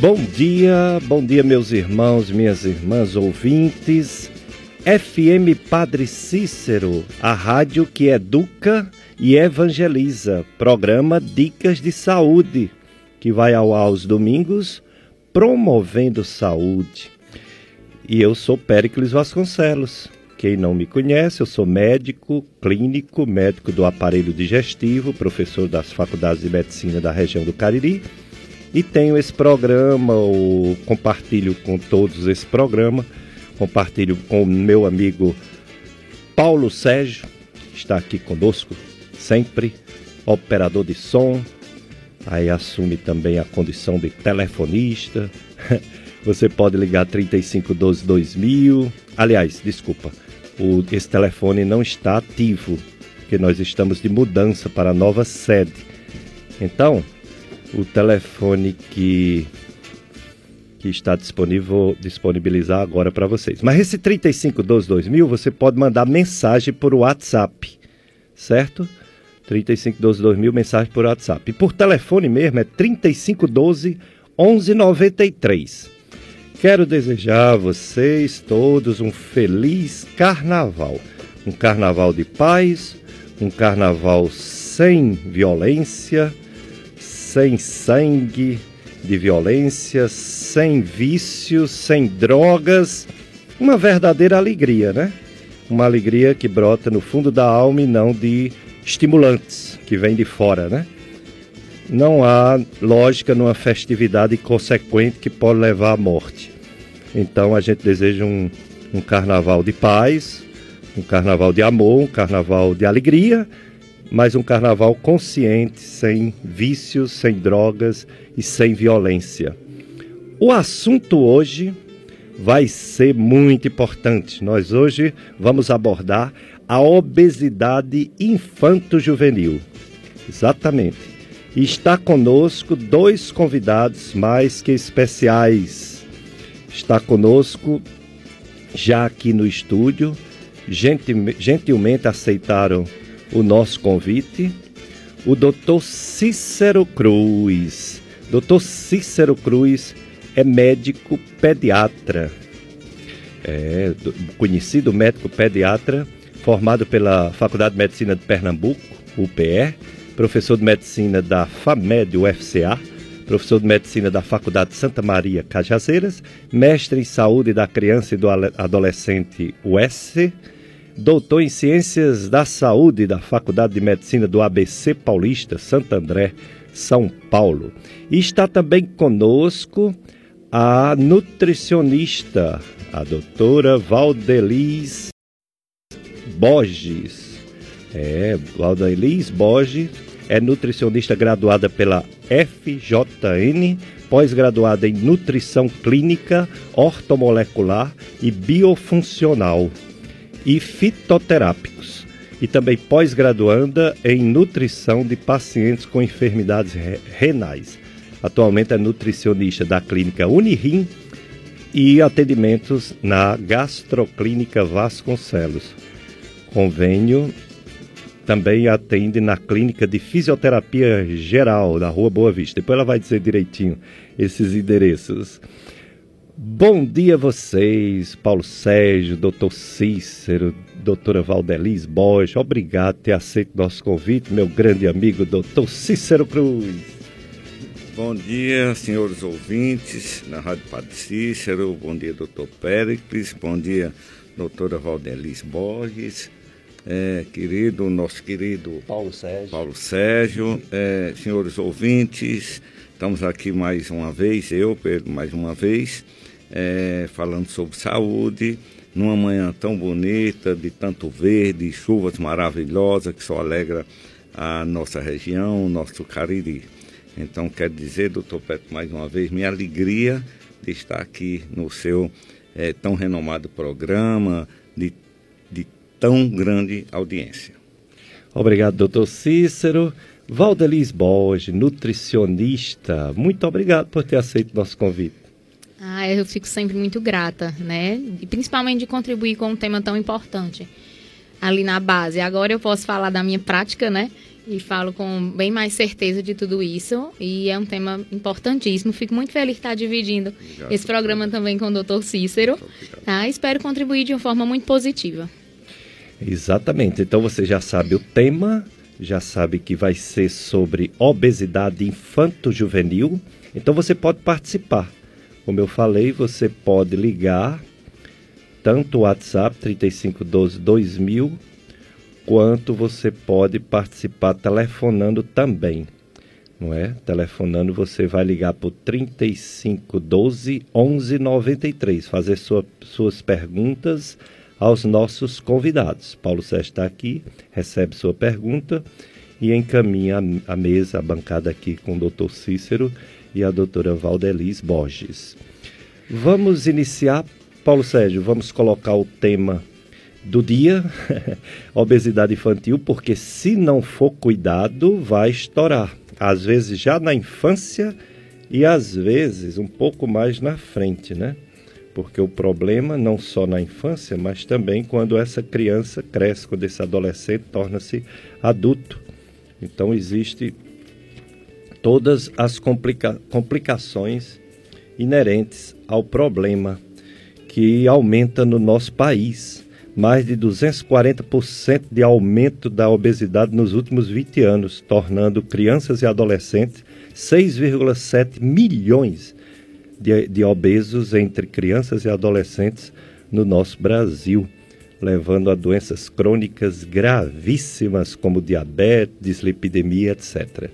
Bom dia, bom dia, meus irmãos, minhas irmãs ouvintes. FM Padre Cícero, a rádio que educa e evangeliza. Programa Dicas de Saúde, que vai ao ar aos domingos, promovendo saúde. E eu sou Péricles Vasconcelos. Quem não me conhece, eu sou médico clínico, médico do aparelho digestivo, professor das faculdades de medicina da região do Cariri e tenho esse programa, ou compartilho com todos esse programa, compartilho com o meu amigo Paulo Sérgio, que está aqui conosco sempre, operador de som, aí assume também a condição de telefonista. Você pode ligar 3512 2000. Aliás, desculpa, o, esse telefone não está ativo, porque nós estamos de mudança para a nova sede. Então, o telefone que que está disponível disponibilizar agora para vocês. Mas esse 3512-2000 você pode mandar mensagem por WhatsApp, certo? 3512-2000 mensagem por WhatsApp. E por telefone mesmo é 3512-1193. Quero desejar a vocês todos um feliz carnaval. Um carnaval de paz, um carnaval sem violência sem sangue de violência, sem vícios, sem drogas. Uma verdadeira alegria, né? Uma alegria que brota no fundo da alma e não de estimulantes que vêm de fora, né? Não há lógica numa festividade consequente que pode levar à morte. Então a gente deseja um, um carnaval de paz, um carnaval de amor, um carnaval de alegria mas um carnaval consciente, sem vícios, sem drogas e sem violência. O assunto hoje vai ser muito importante. Nós hoje vamos abordar a obesidade infanto-juvenil. Exatamente. E está conosco dois convidados mais que especiais. Está conosco, já aqui no estúdio, gentilmente aceitaram o nosso convite, o Dr. Cícero Cruz. Dr. Cícero Cruz é médico pediatra, é, conhecido médico pediatra, formado pela Faculdade de Medicina de Pernambuco, UPE, professor de medicina da FAMED UFCA, professor de medicina da Faculdade Santa Maria Cajazeiras, mestre em saúde da criança e do adolescente UES doutor em Ciências da Saúde da Faculdade de Medicina do ABC Paulista, Santo André, São Paulo. E está também conosco a nutricionista, a doutora Valdeliz Borges. É, Valdeliz Borges é nutricionista graduada pela FJN, pós-graduada em nutrição clínica, ortomolecular e biofuncional e fitoterápicos, e também pós-graduanda em nutrição de pacientes com enfermidades renais. Atualmente é nutricionista da clínica Unirim e atendimentos na Gastroclínica Vasconcelos. Convênio também atende na clínica de fisioterapia geral da Rua Boa Vista. Depois ela vai dizer direitinho esses endereços. Bom dia a vocês, Paulo Sérgio, doutor Cícero, doutora Valdeliz Borges. Obrigado por ter aceito nosso convite, meu grande amigo, doutor Cícero Cruz. Bom dia, senhores ouvintes da Rádio Padre Cícero. Bom dia, doutor Péricles. Bom dia, doutora Valdeliz Borges. É, querido, nosso querido Paulo Sérgio. Paulo Sérgio, é, senhores ouvintes, estamos aqui mais uma vez, eu, Pedro, mais uma vez é, falando sobre saúde, numa manhã tão bonita, de tanto verde, chuvas maravilhosas que só alegra a nossa região, o nosso Cariri. Então, quero dizer, doutor Petro, mais uma vez, minha alegria de estar aqui no seu é, tão renomado programa, de, de tão grande audiência. Obrigado, doutor Cícero. Valdeliz Borges, nutricionista, muito obrigado por ter aceito nosso convite. Ah, eu fico sempre muito grata, né? E principalmente de contribuir com um tema tão importante ali na base. Agora eu posso falar da minha prática, né? e falo com bem mais certeza de tudo isso. E é um tema importantíssimo. Fico muito feliz de estar dividindo Obrigado, esse programa também com o Dr. Cícero. Tá? Espero contribuir de uma forma muito positiva. Exatamente. Então você já sabe o tema, já sabe que vai ser sobre obesidade infanto-juvenil. Então você pode participar. Como eu falei, você pode ligar tanto o WhatsApp 3512 2000 quanto você pode participar telefonando também. Não é? Telefonando você vai ligar para o 3512 1193, fazer sua, suas perguntas aos nossos convidados. Paulo Sérgio está aqui, recebe sua pergunta e encaminha a, a mesa, a bancada aqui com o doutor Cícero e a doutora Valdeliz Borges. Vamos iniciar, Paulo Sérgio, vamos colocar o tema do dia, obesidade infantil, porque se não for cuidado, vai estourar. Às vezes já na infância e às vezes um pouco mais na frente, né? Porque o problema não só na infância, mas também quando essa criança cresce, quando esse adolescente torna-se adulto. Então existe todas as complica complicações inerentes ao problema que aumenta no nosso país mais de 240% de aumento da obesidade nos últimos 20 anos, tornando crianças e adolescentes 6,7 milhões de, de, obesos entre crianças e adolescentes no nosso Brasil, levando a doenças crônicas gravíssimas como diabetes, dislipidemia, etc.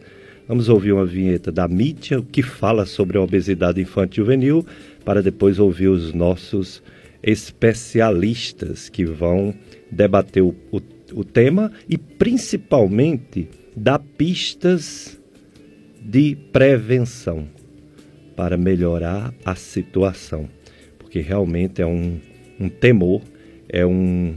Vamos ouvir uma vinheta da mídia que fala sobre a obesidade infantil juvenil, para depois ouvir os nossos especialistas que vão debater o, o, o tema e principalmente dar pistas de prevenção para melhorar a situação, porque realmente é um, um temor, é um,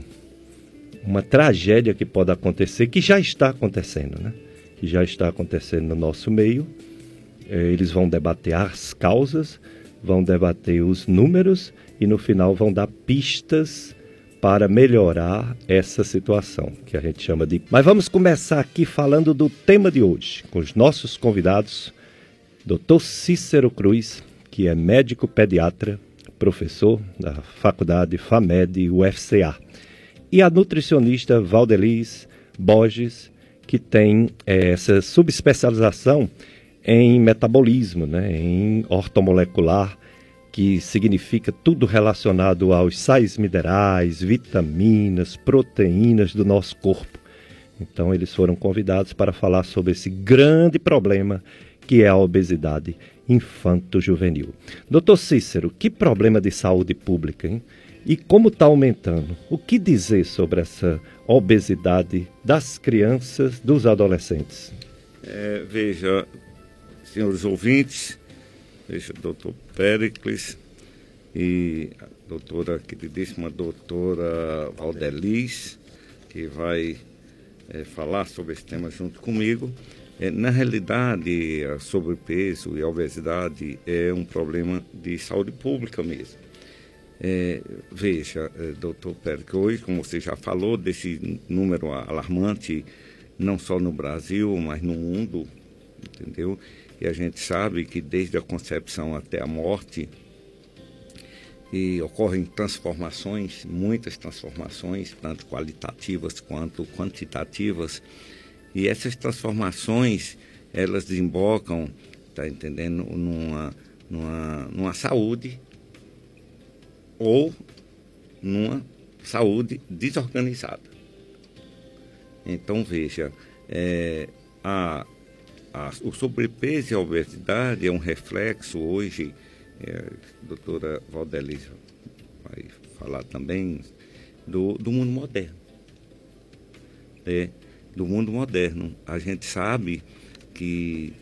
uma tragédia que pode acontecer, que já está acontecendo, né? Que já está acontecendo no nosso meio. É, eles vão debater as causas, vão debater os números e no final vão dar pistas para melhorar essa situação que a gente chama de. Mas vamos começar aqui falando do tema de hoje, com os nossos convidados, Dr. Cícero Cruz, que é médico pediatra, professor da Faculdade FAMED UFCA, e a nutricionista Valdeliz Borges, que tem é, essa subespecialização em metabolismo, né, em ortomolecular que significa tudo relacionado aos sais minerais, vitaminas, proteínas do nosso corpo. Então, eles foram convidados para falar sobre esse grande problema que é a obesidade infanto-juvenil. Doutor Cícero, que problema de saúde pública, hein? E como está aumentando? O que dizer sobre essa obesidade das crianças, dos adolescentes? É, veja, senhores ouvintes, veja, doutor Péricles e a doutora, queridíssima doutora Valdeliz, que vai é, falar sobre esse tema junto comigo. É, na realidade, a sobrepeso e a obesidade é um problema de saúde pública mesmo. É, veja, é, doutor Péricles, hoje, como você já falou, desse número alarmante, não só no Brasil, mas no mundo, entendeu? E a gente sabe que desde a concepção até a morte, e ocorrem transformações, muitas transformações, tanto qualitativas quanto quantitativas. E essas transformações, elas desembocam, tá entendendo, numa, numa, numa saúde ou numa saúde desorganizada. Então, veja, é, a a, o sobrepeso e a obesidade é um reflexo hoje, é, a doutora Valdeliza vai falar também, do, do mundo moderno. É, do mundo moderno. A gente sabe que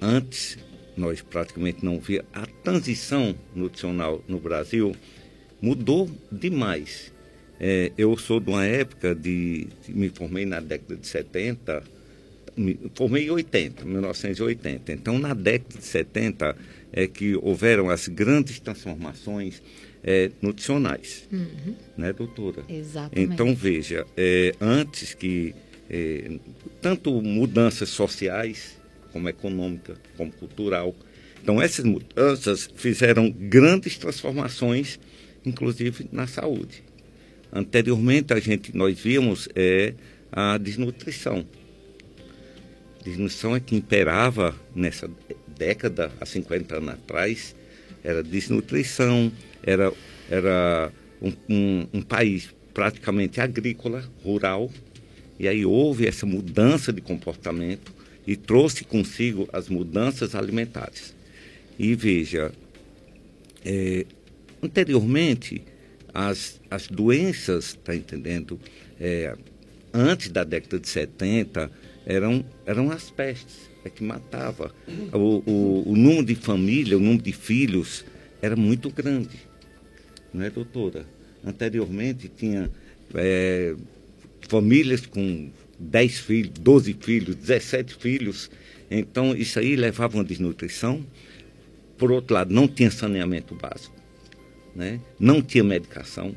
antes nós praticamente não via a transição nutricional no Brasil mudou demais. É, eu sou de uma época de, me formei na década de 70, formei em 80, 1980. Então, na década de 70 é que houveram as grandes transformações é, nutricionais, uhum. né, doutora? Exatamente. Então, veja, é, antes que é, tanto mudanças sociais, como econômica, como cultural. Então, essas mudanças fizeram grandes transformações, inclusive na saúde. Anteriormente, a gente, nós víamos é, a desnutrição. Desnutrição é que imperava nessa década, há 50 anos atrás, era desnutrição, era, era um, um, um país praticamente agrícola, rural, e aí houve essa mudança de comportamento e trouxe consigo as mudanças alimentares. E veja, é, anteriormente, as, as doenças, está entendendo? É, antes da década de 70, eram, eram as pestes, é que matava. O, o, o número de família, o número de filhos era muito grande, não é, doutora? Anteriormente tinha é, famílias com 10 filhos, 12 filhos, 17 filhos. Então, isso aí levava uma desnutrição. Por outro lado, não tinha saneamento básico, né? não tinha medicação,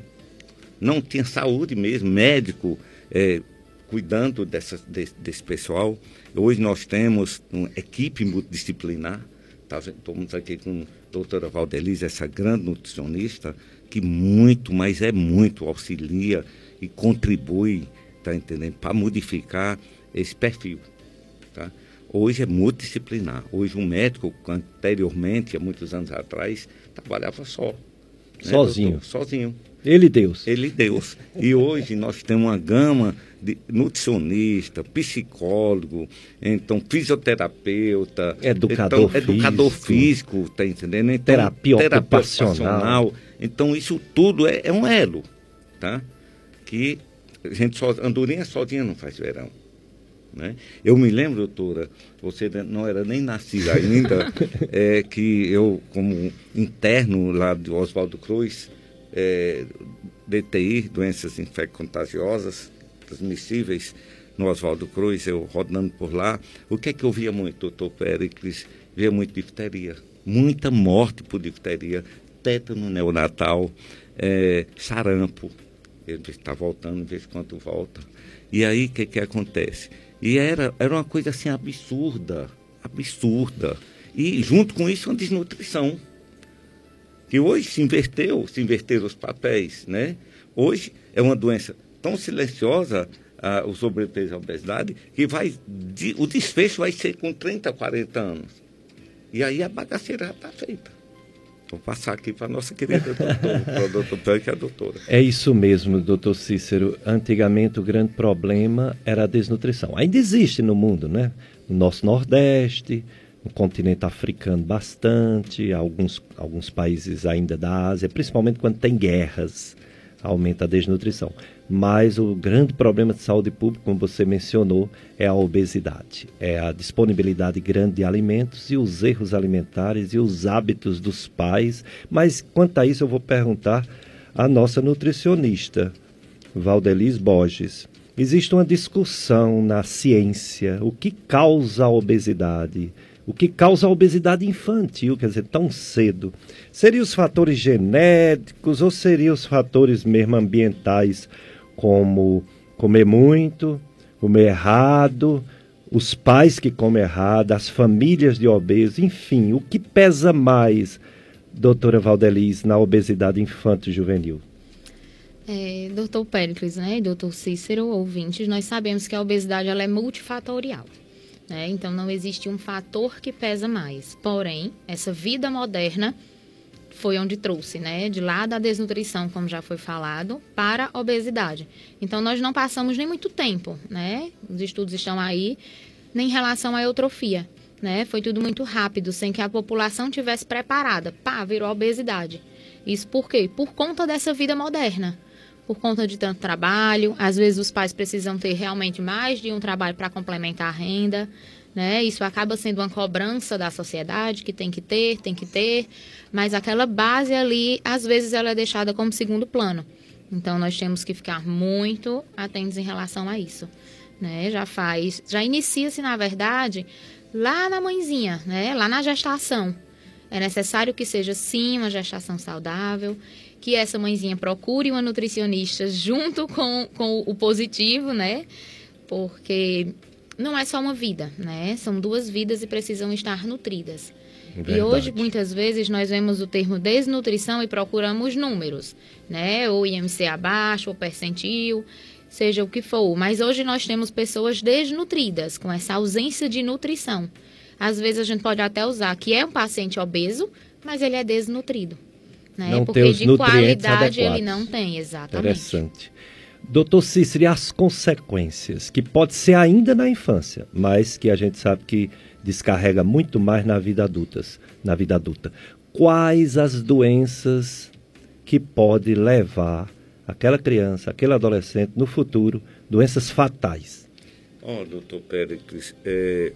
não tinha saúde mesmo, médico é, cuidando dessa, desse, desse, pessoal. Hoje nós temos uma equipe multidisciplinar, tá, estamos aqui com a doutora Valdelize, essa grande nutricionista, que muito, mas é muito, auxilia e contribui tá entendendo? Para modificar esse perfil, tá? Hoje é multidisciplinar. Hoje um médico, anteriormente, há muitos anos atrás, trabalhava só. Né, sozinho. Doutor? Sozinho. Ele Deus. Ele Deus. E hoje nós temos uma gama de nutricionista, psicólogo, então fisioterapeuta, educador, então, físico, educador físico, tá entendendo? Então, terapia, terapia ocupacional. Então isso tudo é, é um elo, tá? Que a gente só, andorinha sozinha não faz verão. Né? Eu me lembro, doutora, você não era nem nascida ainda, é, que eu, como interno lá do Oswaldo Cruz, é, DTI, doenças infecto-contagiosas, transmissíveis, no Oswaldo Cruz, eu rodando por lá, o que é que eu via muito, doutor Péricles? Via muito difteria, muita morte por difteria, tétano neonatal, é, sarampo, ele está voltando, vê quanto volta. E aí, o que, que acontece? E era, era uma coisa assim absurda, absurda. E junto com isso, uma desnutrição. Que hoje se inverteu, se inverteram os papéis, né? Hoje é uma doença tão silenciosa, ah, o sobrepeso e a obesidade, que vai, de, o desfecho vai ser com 30, 40 anos. E aí a bagaceira já está feita. Vou passar aqui para a nossa querida doutora, doutor é a doutora. É isso mesmo, doutor Cícero. Antigamente o grande problema era a desnutrição. Ainda existe no mundo, né? No nosso Nordeste, no continente africano bastante, alguns, alguns países ainda da Ásia, principalmente quando tem guerras, aumenta a desnutrição. Mas o grande problema de saúde pública, como você mencionou, é a obesidade. É a disponibilidade grande de alimentos e os erros alimentares e os hábitos dos pais. Mas quanto a isso, eu vou perguntar à nossa nutricionista, Valdeliz Borges. Existe uma discussão na ciência: o que causa a obesidade? o que causa a obesidade infantil, quer dizer, tão cedo. Seriam os fatores genéticos ou seriam os fatores mesmo ambientais? Como comer muito, comer errado, os pais que comem errado, as famílias de obesos, enfim, o que pesa mais, doutora Valdeliz, na obesidade infanto-juvenil? É, doutor Péricles né, doutor Cícero, ouvintes, nós sabemos que a obesidade ela é multifatorial. Né? Então, não existe um fator que pesa mais. Porém, essa vida moderna foi onde trouxe, né? De lá da desnutrição, como já foi falado, para a obesidade. Então, nós não passamos nem muito tempo, né? Os estudos estão aí, nem em relação à eutrofia, né? Foi tudo muito rápido, sem que a população tivesse preparada. Pá, virou obesidade. Isso por quê? Por conta dessa vida moderna. Por conta de tanto trabalho, às vezes os pais precisam ter realmente mais de um trabalho para complementar a renda, né? Isso acaba sendo uma cobrança da sociedade que tem que ter, tem que ter, mas aquela base ali, às vezes ela é deixada como segundo plano. Então nós temos que ficar muito atentos em relação a isso, né? Já faz, já inicia-se na verdade lá na mãezinha, né? Lá na gestação. É necessário que seja sim uma gestação saudável, que essa mãezinha procure uma nutricionista junto com, com o positivo, né? porque não é só uma vida, né? São duas vidas e precisam estar nutridas. Verdade. E hoje, muitas vezes, nós vemos o termo desnutrição e procuramos números, né? Ou IMC abaixo, ou percentil, seja o que for. Mas hoje nós temos pessoas desnutridas, com essa ausência de nutrição. Às vezes a gente pode até usar que é um paciente obeso, mas ele é desnutrido. Né? Não Porque tem os de nutrientes qualidade ele adequados. não tem, exatamente. Interessante. Doutor Cícero, e as consequências, que pode ser ainda na infância, mas que a gente sabe que descarrega muito mais na vida adultas, na vida adulta. Quais as doenças que pode levar aquela criança, aquele adolescente no futuro, doenças fatais? Ó, doutor Péricles, é,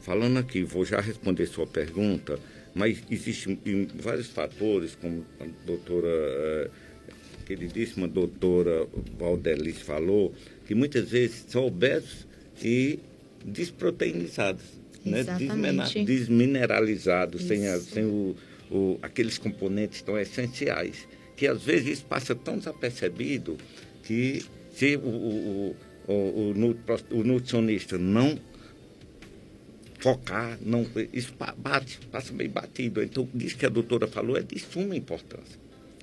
falando aqui, vou já responder sua pergunta, mas existem em vários fatores, como a doutora, é, queridíssima doutora Valdelice falou, que muitas vezes são obesos e desproteinizados, né? Desmineralizados, sem, a- sem o, o- aqueles componentes tão essenciais, que às vezes isso passa tão desapercebido que se o, o, o, o, o nu- o nutricionista não focar, não, isso bate, passa meio batido. Então, isso que a doutora falou é de suma importância,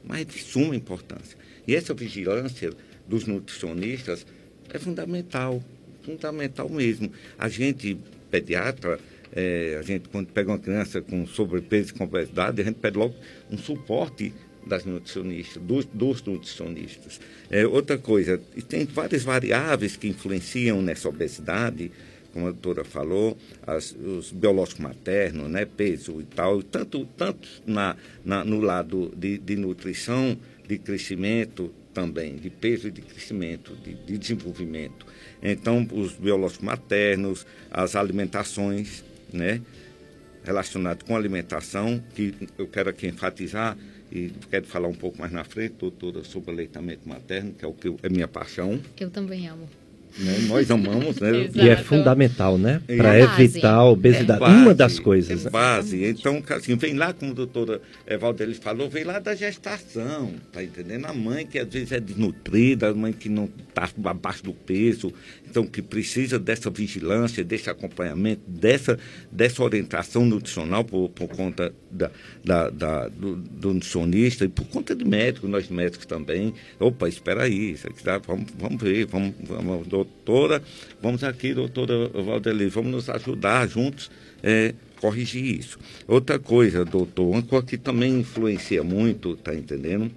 mas é de suma importância. E essa vigilância dos nutricionistas é fundamental, fundamental mesmo. A gente, pediatra, eh, a gente quando pega uma criança com sobrepeso e com obesidade, a gente pede logo um suporte das nutricionistas, dos, dos nutricionistas. É, outra coisa, tem várias variáveis que influenciam nessa obesidade, como a doutora falou, as, os biológicos maternos, né, peso e tal, tanto, tanto na, na, no lado de, de nutrição, de crescimento também, de peso e de crescimento, de, de desenvolvimento. Então, os biológicos maternos, as alimentações, né, relacionadas com alimentação, que eu quero aqui enfatizar, e quero falar um pouco mais na frente, doutora, sobre aleitamento materno, que é o que eu- é minha paixão. Eu também amo. Né? Nós amamos, né? E é fundamental, né? É Para evitar a obesidade. É base, Uma das coisas. É né? base. Então, assim, vem lá, como a doutora eh, Valdelis falou, vem lá da gestação, tá entendendo? A mãe que às vezes é desnutrida, a mãe que não está abaixo do peso, então que precisa dessa vigilância, desse acompanhamento, dessa, dessa orientação nutricional por, por conta da, da, da- do, do nutricionista e por conta de médico, nós médicos também. Opa, espera aí, isso aqui tá, vamos, vamos ver, vamos, vamos, doutora, vamos aqui, doutora Valdeli, vamos nos ajudar juntos é, corrigir isso. Outra coisa, doutor, uma coisa que também influencia muito, tá entendendo?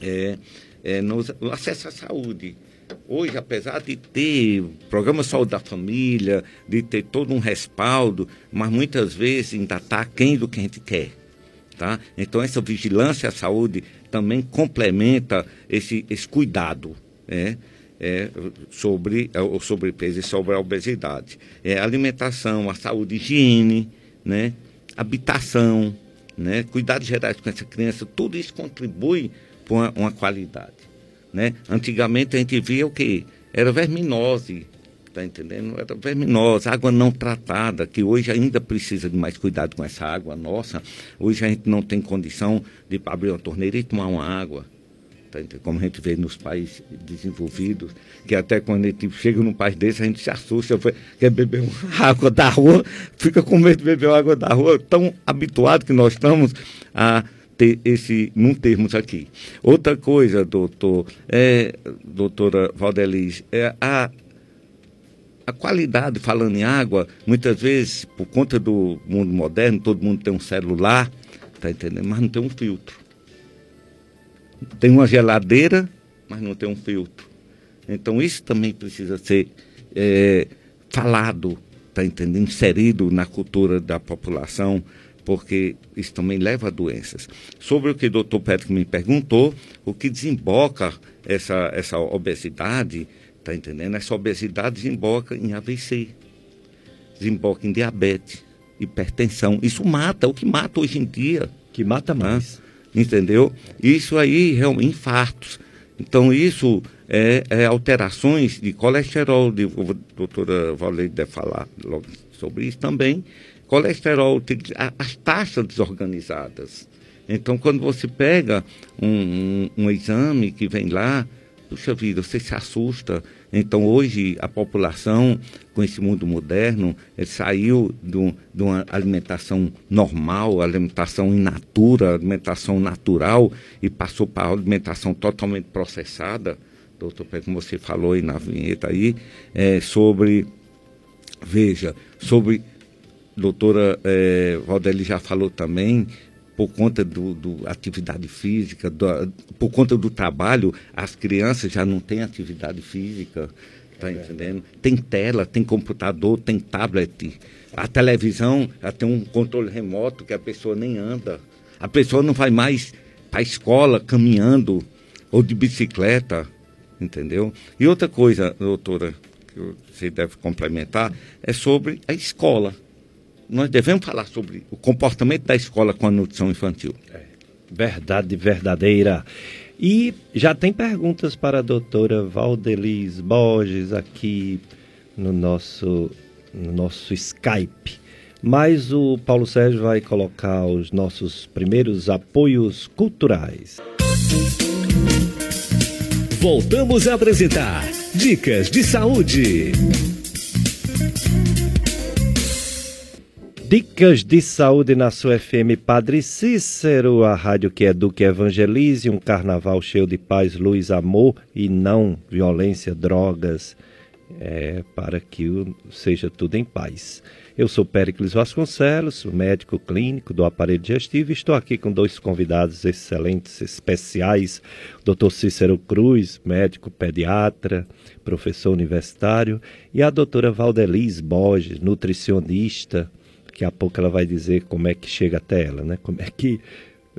É, é o acesso à saúde. Hoje, apesar de ter programa Saúde da Família, de ter todo um respaldo, mas muitas vezes ainda está aquém do que a gente quer. Tá? Então, essa vigilância à saúde também complementa esse, esse cuidado né? é, sobre é, o sobrepeso e sobre a obesidade. É, alimentação, a saúde, higiene, né? habitação, né? cuidados gerais com essa criança, tudo isso contribui para uma, uma qualidade. Né? Antigamente a gente via o quê? Era verminose, tá entendendo? Era verminose, água não tratada, que hoje ainda precisa de mais cuidado com essa água nossa. Hoje a gente não tem condição de abrir uma torneira e tomar uma água. Tá? Como a gente vê nos países desenvolvidos, que até quando a gente chega num país desse, a gente se assusta, quer beber água da rua, fica com medo de beber água da rua, tão habituado que nós estamos a ter esse, não termos aqui. Outra coisa, doutor, é, doutora Valdeliz, é a, a qualidade, falando em água, muitas vezes, por conta do mundo moderno, todo mundo tem um celular, tá entendendo? Mas não tem um filtro. Tem uma geladeira, mas não tem um filtro. Então isso também precisa ser é, falado, tá entendendo? Inserido na cultura da população, porque isso também leva a doenças. Sobre o que o doutor Pedro me perguntou, o que desemboca essa, essa obesidade, tá entendendo? Essa obesidade desemboca em AVC, desemboca em diabetes, hipertensão. Isso mata, o que mata hoje em dia. Que mata mais. Entendeu? Isso aí, realmente, infartos. Então, isso é, é alterações de colesterol, de, a doutora Valente deve falar logo sobre isso também. Colesterol, as taxas desorganizadas. Então, quando você pega um, um- um exame que vem lá, puxa vida, você se assusta Então, hoje, a população, com esse mundo moderno, ele saiu de, de uma alimentação normal, alimentação in natura, alimentação natural, e passou para a alimentação totalmente processada. Doutor, como você falou aí na vinheta aí, é, sobre, veja, sobre, doutora é, já falou também, por conta do, do atividade física, do, por conta do trabalho, as crianças já não têm atividade física, tá é entendendo? Tem tela, tem computador, tem tablet. A televisão já tem um controle remoto que a pessoa nem anda. A pessoa não vai mais para a escola caminhando ou de bicicleta, entendeu? E outra coisa, doutora, que você deve complementar, é sobre a escola nós devemos falar sobre o comportamento da escola com a nutrição infantil. É, verdade verdadeira. E já tem perguntas para a doutora Valdelis Borges aqui no nosso, no nosso Skype. Mas o Paulo Sérgio vai colocar os nossos primeiros apoios culturais. Voltamos a apresentar Dicas de Saúde. Dicas de saúde na sua FM Padre Cícero, a rádio que educa e evangelize, um carnaval cheio de paz, luz, amor e não violência, drogas, é, para que seja tudo em paz. Eu sou Péricles Vasconcelos, médico clínico do aparelho digestivo, e estou aqui com dois convidados excelentes, especiais, Dr. Cícero Cruz, médico pediatra, professor universitário, e a doutora Valdeliz Borges, nutricionista, Daqui a pouco ela vai dizer como é que chega até ela, né? Como é que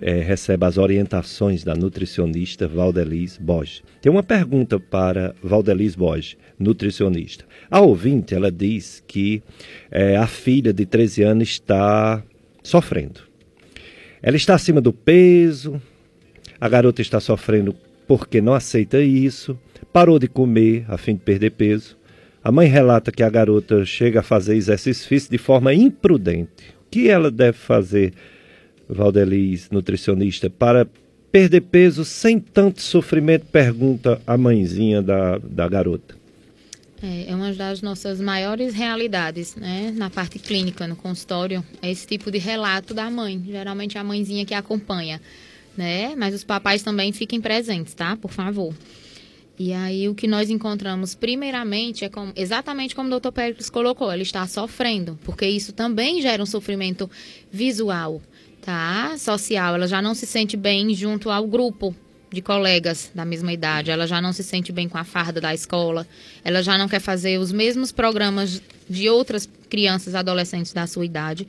é, recebe as orientações da nutricionista Valdeliz Borges. Tem uma pergunta para Valdeliz Borges, nutricionista. A ouvinte, ela diz que é, a filha de 13 anos está sofrendo. Ela está acima do peso, a garota está sofrendo porque não aceita isso, parou de comer a fim de perder peso. A mãe relata que a garota chega a fazer exercício físico de forma imprudente. O que ela deve fazer, Valdeliz, nutricionista, para perder peso sem tanto sofrimento? Pergunta a mãezinha da, da garota. É, é uma das nossas maiores realidades, né? Na parte clínica, no consultório, é esse tipo de relato da mãe. Geralmente a mãezinha que acompanha, né? Mas os papais também fiquem presentes, tá? Por favor. E aí o que nós encontramos primeiramente é como, exatamente como o Dr. Péricles colocou, ele está sofrendo, porque isso também gera um sofrimento visual, tá? Social, ela já não se sente bem junto ao grupo de colegas da mesma idade, ela já não se sente bem com a farda da escola, ela já não quer fazer os mesmos programas de outras crianças, adolescentes da sua idade,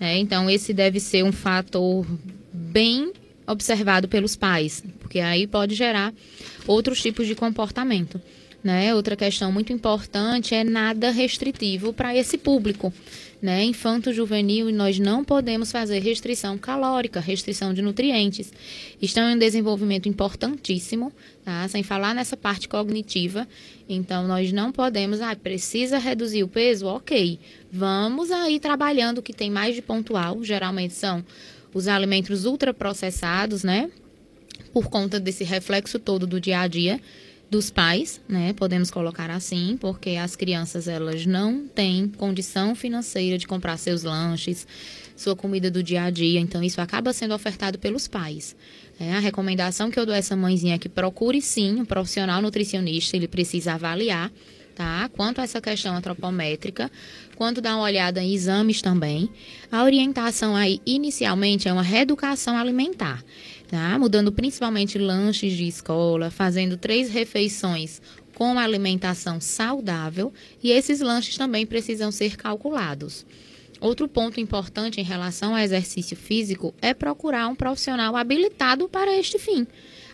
né? Então esse deve ser um fator bem observado pelos pais, porque aí pode gerar outros tipos de comportamento. Né? Outra questão muito importante é nada restritivo para esse público. Né? Infanto-juvenil, nós não podemos fazer restrição calórica, restrição de nutrientes. Estão em um desenvolvimento importantíssimo, tá? sem falar nessa parte cognitiva. Então, nós não podemos, ah, precisa reduzir o peso? Ok, vamos aí trabalhando o que tem mais de pontual, geralmente são os alimentos ultraprocessados, né? Por conta desse reflexo todo do dia a dia dos pais, né? Podemos colocar assim, porque as crianças elas não têm condição financeira de comprar seus lanches, sua comida do dia a dia, então isso acaba sendo ofertado pelos pais. É, a recomendação que eu dou a essa mãezinha é que procure sim um profissional nutricionista, ele precisa avaliar tá? Quanto a essa questão antropométrica, quanto dar uma olhada em exames também. A orientação aí inicialmente é uma reeducação alimentar, tá? Mudando principalmente lanches de escola, fazendo três refeições com alimentação saudável e esses lanches também precisam ser calculados. Outro ponto importante em relação ao exercício físico é procurar um profissional habilitado para este fim.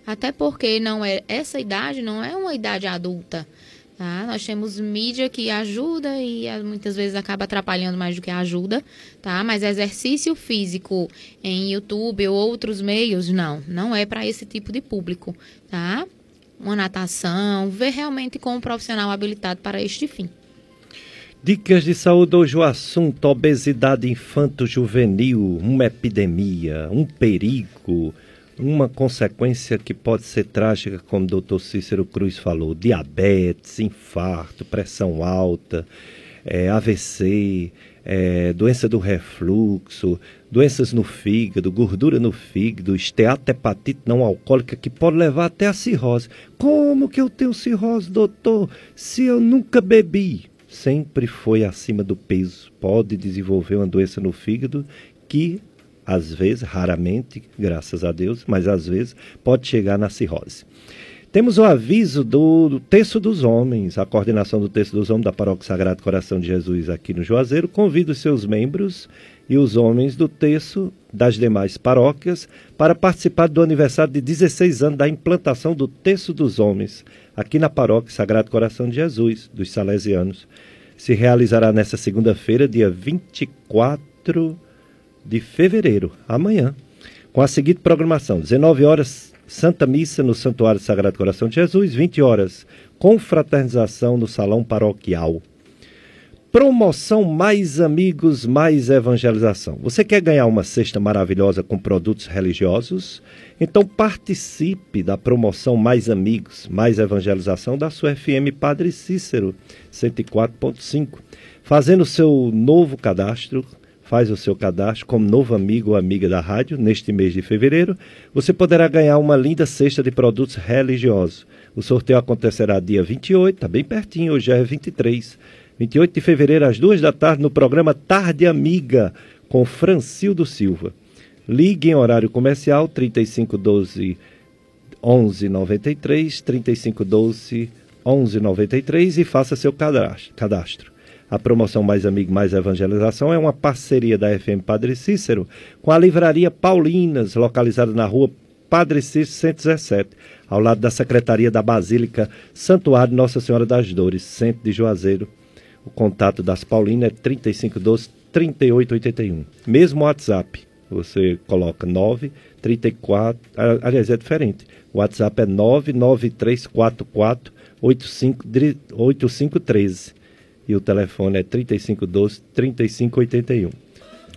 Até porque não é essa idade não é uma idade adulta. Tá? Nós temos mídia que ajuda e ah, muitas vezes acaba atrapalhando mais do que ajuda, tá? Mas exercício físico em YouTube ou outros meios, não, não é para esse tipo de público, tá? Uma natação, ver realmente com um profissional habilitado para este fim. Dicas de saúde hoje o assunto obesidade infanto-juvenil, uma epidemia, um perigo. Uma consequência que pode ser trágica, como o doutor Cícero Cruz falou: diabetes, infarto, pressão alta, é, AVC, é, doença do refluxo, doenças no fígado, gordura no fígado, esteatopatite não alcoólica, que pode levar até a cirrose. Como que eu tenho cirrose, doutor, se eu nunca bebi? Sempre foi acima do peso. Pode desenvolver uma doença no fígado que às vezes, raramente, graças a Deus, mas às vezes pode chegar na cirrose. Temos o aviso do, Terço dos Homens, a coordenação do Terço dos Homens da Paróquia Sagrado Coração de Jesus aqui no Juazeiro, convida os seus membros e os homens do Terço das demais paróquias para participar do aniversário de 16 anos da implantação do Terço dos Homens aqui na Paróquia Sagrado Coração de Jesus, dos Salesianos. Se realizará nesta segunda-feira, dia 24 de fevereiro, amanhã, com a seguinte programação: 19 horas, Santa Missa no Santuário Sagrado Coração de Jesus, 20 horas, confraternização no Salão Paroquial. Promoção Mais Amigos, Mais Evangelização. Você quer ganhar uma cesta maravilhosa com produtos religiosos? Então participe da promoção Mais Amigos, Mais Evangelização da sua FM Padre Cícero 104.5. Fazendo seu novo cadastro, faz o seu cadastro como novo amigo ou amiga da rádio neste mês de fevereiro, você poderá ganhar uma linda cesta de produtos religiosos. O sorteio acontecerá dia 28, está bem pertinho, hoje é 23. 28 de fevereiro, às duas da tarde, no programa Tarde Amiga, com Francildo Silva. Ligue em horário comercial 3512 1193, 3512 1193 e faça seu cadastro. A promoção Mais Amigo Mais Evangelização é uma parceria da FM Padre Cícero com a Livraria Paulinas, localizada na rua Padre Cícero 117, ao lado da Secretaria da Basílica Santuário Nossa Senhora das Dores, centro de Juazeiro. O contato das Paulinas é 3512 3881. Mesmo WhatsApp, você coloca 934, aliás, é diferente. O WhatsApp é 99344 8513 e o telefone é 3512 3581.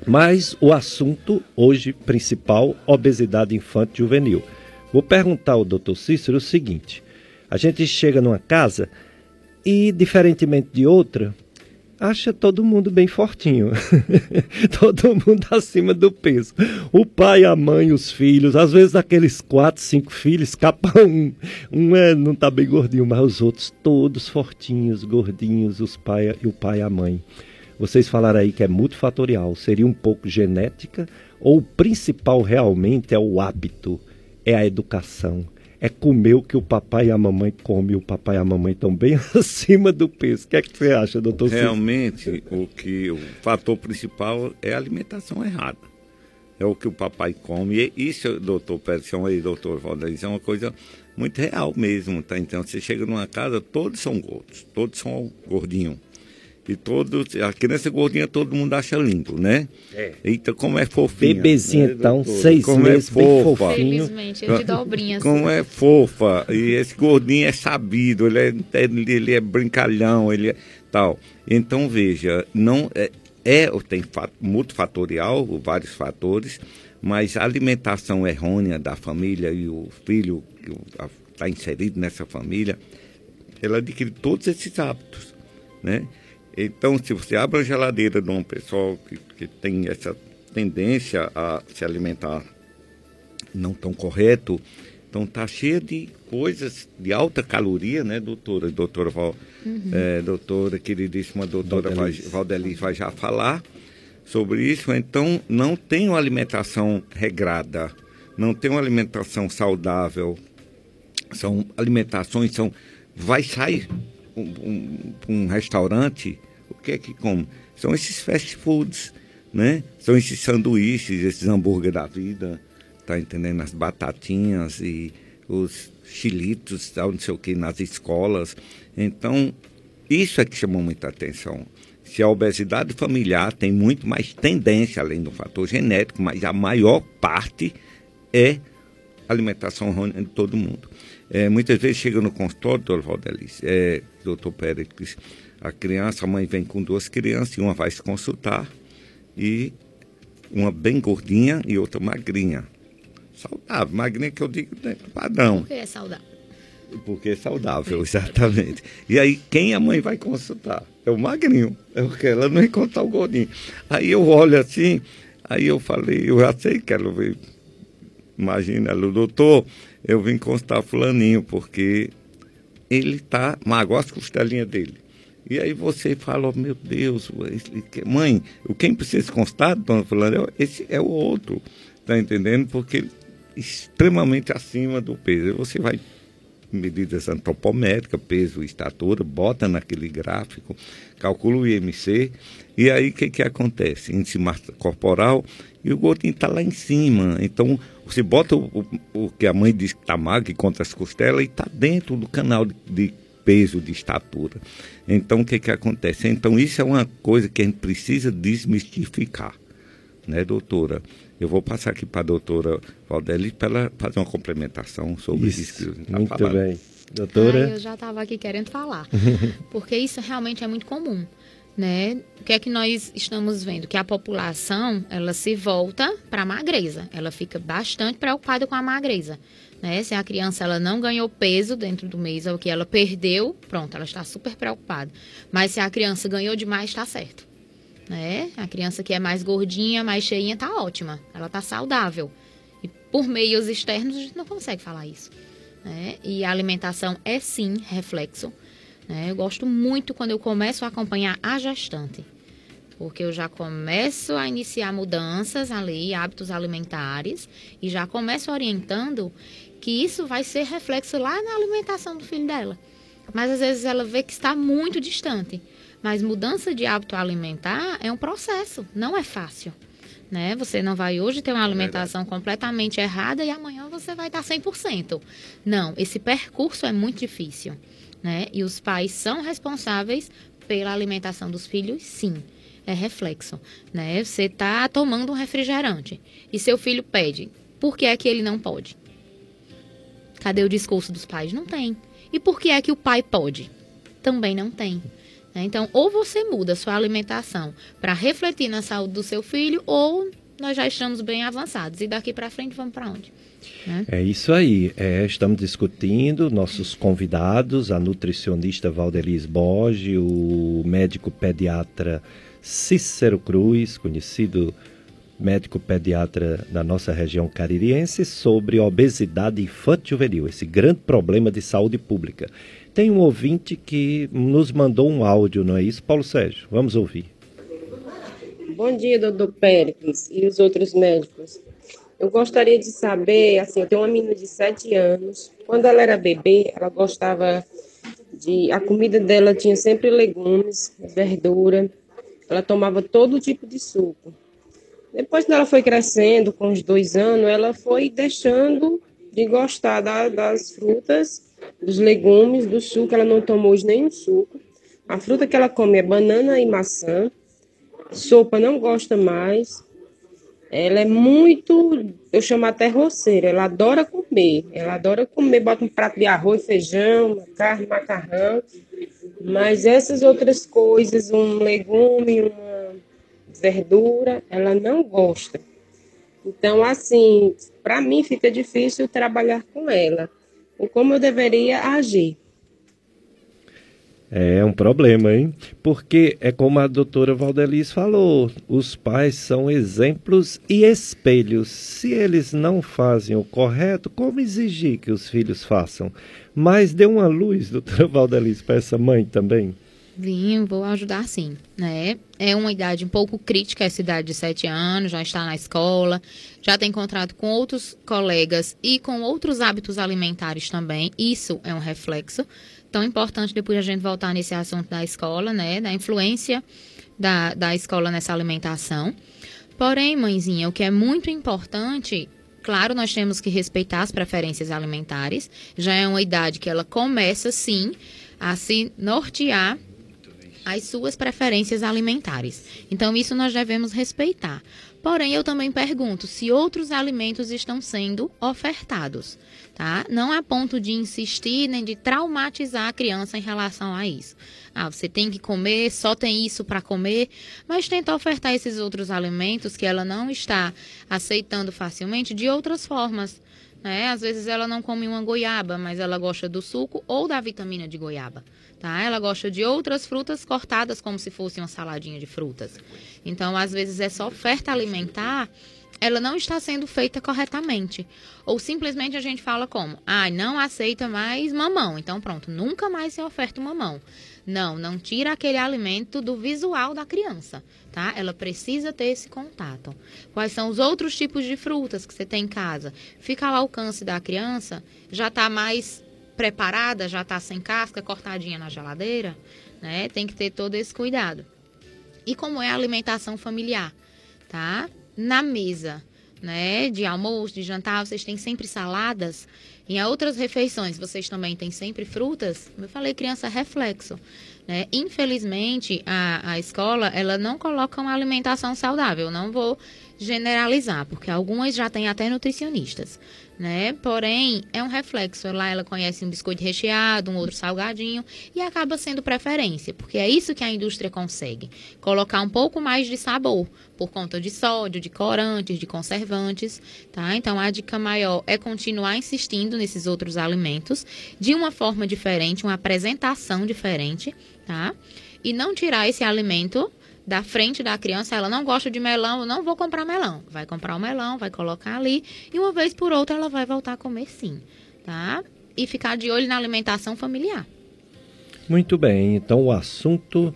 Mas o assunto hoje principal, obesidade infantil juvenil. Vou perguntar ao doutor Cícero o seguinte: a gente chega numa casa e, diferentemente de outra, acha todo mundo bem fortinho. todo mundo acima do peso. O pai, a mãe, os filhos, às vezes daqueles quatro, cinco filhos, escapa um. Um é, não tá bem gordinho, mas os outros todos fortinhos, gordinhos, os pai e o pai e a mãe. Vocês falaram aí que é multifatorial, seria um pouco genética, ou o principal realmente é o hábito, é a educação é comer o que o papai e a mamãe comem. O papai e a mamãe estão bem acima do peso. O que é que você acha, doutor Realmente, o que o fator principal é a alimentação errada. É o que o papai come. E isso, doutor Persão e doutor Valdir, é uma coisa muito real mesmo, tá? Então, você chega numa casa, todos são gordos, todos são gordinhos. E todos, a criança gordinha todo mundo acha lindo, né? É. Eita, como é fofinha. Bebezinha, né, então, seis como é meses, é fofa. bem fofinho. Felizmente, é de dobrinha. Como assim. é fofa. E esse gordinho é sabido, ele é, ele é brincalhão, ele é tal. Então, veja, não é, é tem multifatorial, vários fatores, mas a alimentação errônea da família e o filho que está inserido nessa família, ela adquire todos esses hábitos, né? Então, se você abre a geladeira de um pessoal que, que tem essa tendência a se alimentar não tão correto, então tá cheia de coisas de alta caloria, né, doutora? Doutora, Val, uhum. é, doutora queridíssima doutora Valdeliz. Valdeliz vai já falar sobre isso. Então, não tem uma alimentação regrada, não tem uma alimentação saudável. São alimentações, são vai sair um, um, restaurante, o que é que come? São esses fast foods, né? São esses sanduíches, esses hambúrguer da vida, tá entendendo? As batatinhas e os chilitos, tal, não sei o que, nas escolas. Então, isso é que chamou muita atenção. Se a obesidade familiar tem muito mais tendência, além do fator genético, mas a maior parte é alimentação errônea de todo mundo. É, muitas vezes chega no consultório, doutor Valdelice, é, doutor Péricles, a criança, a mãe vem com duas crianças e uma vai se consultar e uma bem gordinha e outra magrinha. saudável. Magrinho que eu digo dentro do padrão. Porque é saudável. Porque é saudável, exatamente. E aí, quem a mãe vai consultar? É o magrinho. É porque ela não encontrar o gordinho. Aí eu olho assim, aí eu falei, eu já sei que ela veio. Imagina, ela, doutor, eu vim consultar fulaninho, porque ele está magoado as costelinhas dele. E aí você fala, oh, meu Deus, mãe, quem precisa constar, dona fulana, esse é o outro. Está entendendo? Porque extremamente acima do peso. Você vai medidas antropométricas, peso, estatura, bota naquele gráfico, calcula o IMC, e aí o que, que acontece? Índice massa corporal e o gordinho está lá em cima. Então, você bota o, o, o que a mãe diz que está magro, contra as costelas, e está dentro do canal de, de peso, de estatura. Então, o que, que acontece? Então, isso é uma coisa que a gente precisa desmistificar, né, doutora? Eu vou passar aqui para a doutora Valdeli para ela fazer uma complementação sobre isso. isso que tá Muito falando. bem. Doutora? Ah, eu já estava aqui querendo falar, porque isso realmente é muito comum. Né? O que é que nós estamos vendo? Que a população ela se volta para a magreza, ela fica bastante preocupada com a magreza. Né? Se a criança ela não ganhou peso dentro do mês, ou que ela perdeu, pronto, ela está super preocupada. Mas se a criança ganhou demais, está certo né? A criança que é mais gordinha, mais cheinha, tá ótima. Ela tá saudável. E por meios externos a gente não consegue falar isso. Né? E a alimentação é sim reflexo. Né? Eu gosto muito quando eu começo a acompanhar a gestante. Porque eu já começo a iniciar mudanças ali, hábitos alimentares, e já começo orientando que isso vai ser reflexo lá na alimentação do filho dela. Mas às vezes ela vê que está muito distante. Mas mudança de hábito alimentar é um processo, não é fácil. Né? Você não vai hoje ter uma alimentação completamente errada e amanhã você vai estar 100%. Não, esse percurso é muito difícil. Né? E os pais são responsáveis pela alimentação dos filhos, sim. É reflexo. Né? Você está tomando um refrigerante e seu filho pede. Por que é que ele não pode? Cadê o discurso dos pais? Não tem. E por que é que o pai pode? Também não tem. Né? Então, ou você muda sua alimentação para refletir na saúde do seu filho, ou nós já estamos bem avançados. E daqui para frente, vamos para onde? Né? É isso aí. É, estamos discutindo nossos convidados, a nutricionista Valdeliz Borges, o médico pediatra Cícero Cruz, conhecido médico pediatra da nossa região caririense, sobre obesidade infantil juvenil, esse grande problema de saúde pública. Tem um ouvinte que nos mandou um áudio, não é isso, Paulo Sérgio? Vamos ouvir. Bom dia, doutor Péricles e os outros médicos. Eu gostaria de saber, assim, eu tenho uma menina de 7 anos. Quando ela era bebê, ela gostava de. A comida dela tinha sempre legumes, verdura. Ela tomava todo tipo de suco. Depois, quando ela foi crescendo, com os dois anos, ela foi deixando de gostar da, das frutas dos legumes, do suco, ela não tomou hoje nenhum suco. A fruta que ela come é banana e maçã. Sopa não gosta mais. Ela é muito, eu chamo até roceira. Ela adora comer. Ela adora comer, bota um prato de arroz, feijão, carne, macarrão. Mas essas outras coisas, um legume, uma verdura, ela não gosta. Então, assim, para mim fica difícil trabalhar com ela ou como eu deveria agir. É um problema, hein? Porque é como a doutora Valdeliz falou, os pais são exemplos e espelhos. Se eles não fazem o correto, como exigir que os filhos façam? Mas dê uma luz, doutora Valdeliz, para essa mãe também. Vou ajudar sim, né? É uma idade um pouco crítica, essa idade de 7 anos, já está na escola, já tem encontrado com outros colegas e com outros hábitos alimentares também. Isso é um reflexo. Tão importante depois a gente voltar nesse assunto da escola, né? Da influência da, da escola nessa alimentação. Porém, mãezinha, o que é muito importante Claro, nós temos que respeitar as preferências alimentares. Já é uma idade que ela começa, sim, a se nortear as suas preferências alimentares. Então, isso nós devemos respeitar. Porém, eu também pergunto se outros alimentos estão sendo ofertados, tá? Não a ponto de insistir nem de traumatizar a criança em relação a isso. Ah, você tem que comer, só tem isso para comer, mas tenta ofertar esses outros alimentos que ela não está aceitando facilmente de outras formas. Né? Às vezes ela não come uma goiaba, mas ela gosta do suco ou da vitamina de goiaba. Tá? Ela gosta de outras frutas cortadas como se fosse uma saladinha de frutas. Então, às vezes, essa oferta alimentar ela não está sendo feita corretamente. Ou simplesmente a gente fala como, ah, não aceita mais mamão. Então, pronto, nunca mais se oferta mamão. Não, não tira aquele alimento do visual da criança, tá? Ela precisa ter esse contato. Quais são os outros tipos de frutas que você tem em casa? Fica ao alcance da criança, já está mais preparada, já está sem casca, cortadinha na geladeira, né? Tem que ter todo esse cuidado. E como é a alimentação familiar, tá? Na mesa, né, de almoço, de jantar, vocês têm sempre saladas. Em outras refeições, vocês também têm sempre frutas. Eu falei criança reflexo. Né? Infelizmente, a, a escola ela não coloca uma alimentação saudável. Não vou generalizar, porque algumas já têm até nutricionistas né? Porém, é um reflexo. Lá ela conhece um biscoito recheado, um outro salgadinho e acaba sendo preferência, porque é isso que a indústria consegue, colocar um pouco mais de sabor por conta de sódio, de corantes, de conservantes, tá? Então a dica maior é continuar insistindo nesses outros alimentos de uma forma diferente, uma apresentação diferente, tá? E não tirar esse alimento da frente da criança, ela não gosta de melão, eu não vou comprar melão. Vai comprar o melão, vai colocar ali e uma vez por outra ela vai voltar a comer sim, tá? E ficar de olho na alimentação familiar. Muito bem, então o assunto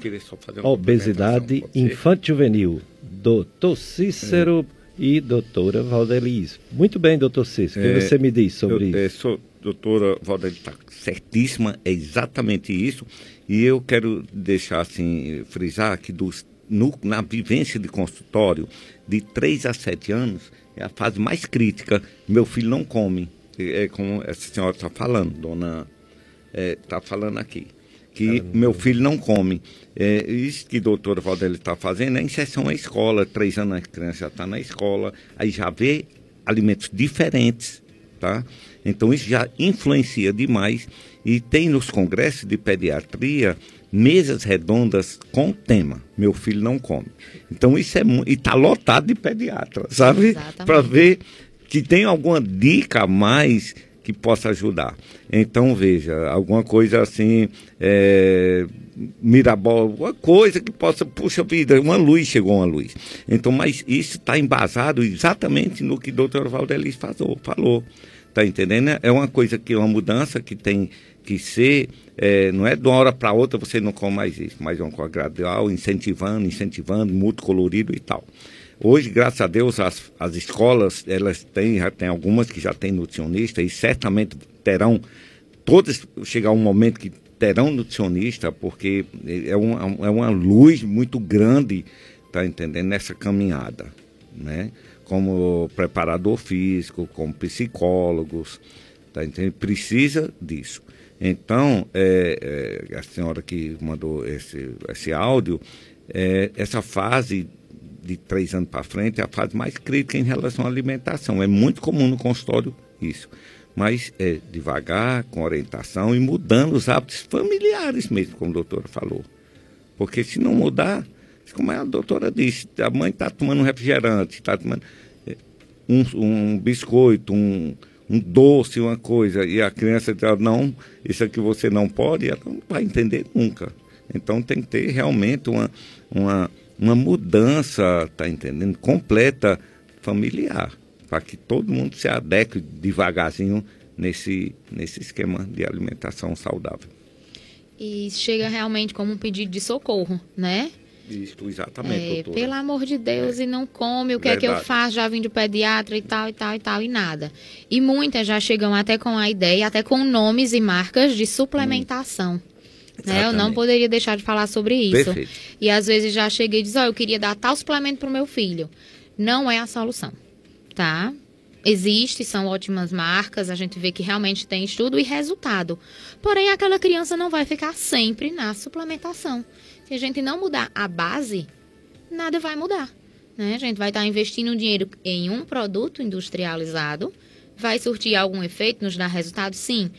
obesidade infanto-juvenil, doutor Cícero é. e doutora Valdeliz. Muito bem, doutor Cícero, o que é, você me diz sobre eu, isso? É, doutora Valdeliz está certíssima, é exatamente isso. E eu quero deixar assim, frisar que dos no, na vivência de consultório, de 3 a 7 anos, é a fase mais crítica. Meu filho não come. É como essa senhora está falando, dona está é, falando aqui. Que meu filho não come. É, isso que a doutora Valdeli está fazendo é inserção à escola. Três anos a criança já está na escola, aí já vê alimentos diferentes, tá? Então isso já influencia demais. E tem nos congressos de pediatria mesas redondas com tema. Meu filho não come. Então isso é e está lotado de pediatra, sabe? Para ver que tem alguma dica a mais que possa ajudar. Então veja, alguma coisa assim, é, Mirabol, uma coisa que possa, puxa vida, uma luz, chegou uma luz. Então, mas isso está embasado exatamente no que o doutor Valdelis falou. falou. Tá entendendo? É uma coisa que é uma mudança que tem que ser, é, não é de uma hora para outra você não come mais isso, mas é uma coisa gradual, incentivando, incentivando, muito colorido e tal. Hoje, graças a Deus, as, as escolas, elas têm, já tem algumas que já têm nutricionista e certamente terão, todas, chegar um momento que terão nutricionista, porque é uma, é uma luz muito grande, tá entendendo, nessa caminhada, né? Como preparador físico, como psicólogos, tá entendendo? Precisa disso. Então, é, é, a senhora que mandou esse, esse áudio, é, essa fase de três anos para frente é a fase mais crítica em relação à alimentação. É muito comum no consultório isso. Mas é devagar, com orientação e mudando os hábitos familiares mesmo, como a doutora falou. Porque se não mudar, como a doutora disse, a mãe está tomando um refrigerante, está tomando é, um, um biscoito, um, um doce, uma coisa, e a criança diz, não, isso aqui você não pode, ela não vai entender nunca. Então tem que ter realmente uma, uma, uma mudança, tá entendendo? Completa familiar, para que todo mundo se adeque devagarzinho nesse, nesse esquema de alimentação saudável. E chega realmente como um pedido de socorro, né? Exatamente. É, pelo amor de Deus, é. e não come, o que Verdade. é que eu faço? Já vim de pediatra e tal, e tal, e tal, e nada. E muitas já chegam até com a ideia, até com nomes e marcas de suplementação. Hum. Né? Eu não poderia deixar de falar sobre isso. Perfeito. E às vezes já cheguei e diz, ó, oh, eu queria dar tal suplemento para o meu filho. Não é a solução, tá? Existe, são ótimas marcas, a gente vê que realmente tem estudo e resultado. Porém, aquela criança não vai ficar sempre na suplementação. Se a gente não mudar a base, nada vai mudar. Né? A gente vai estar investindo dinheiro em um produto industrializado, vai surtir algum efeito, nos dar resultado? Sim.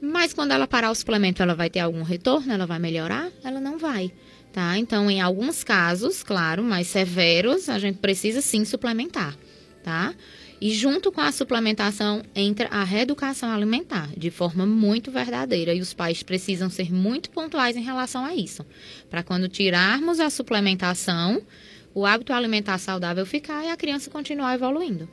Mas quando ela parar o suplemento, ela vai ter algum retorno? Ela vai melhorar? Ela não vai. Tá? Então, em alguns casos, claro, mais severos, a gente precisa sim suplementar. Tá? E junto com a suplementação entra a reeducação alimentar, de forma muito verdadeira. E os pais precisam ser muito pontuais em relação a isso. Para quando tirarmos a suplementação, o hábito alimentar saudável ficar e a criança continuar evoluindo.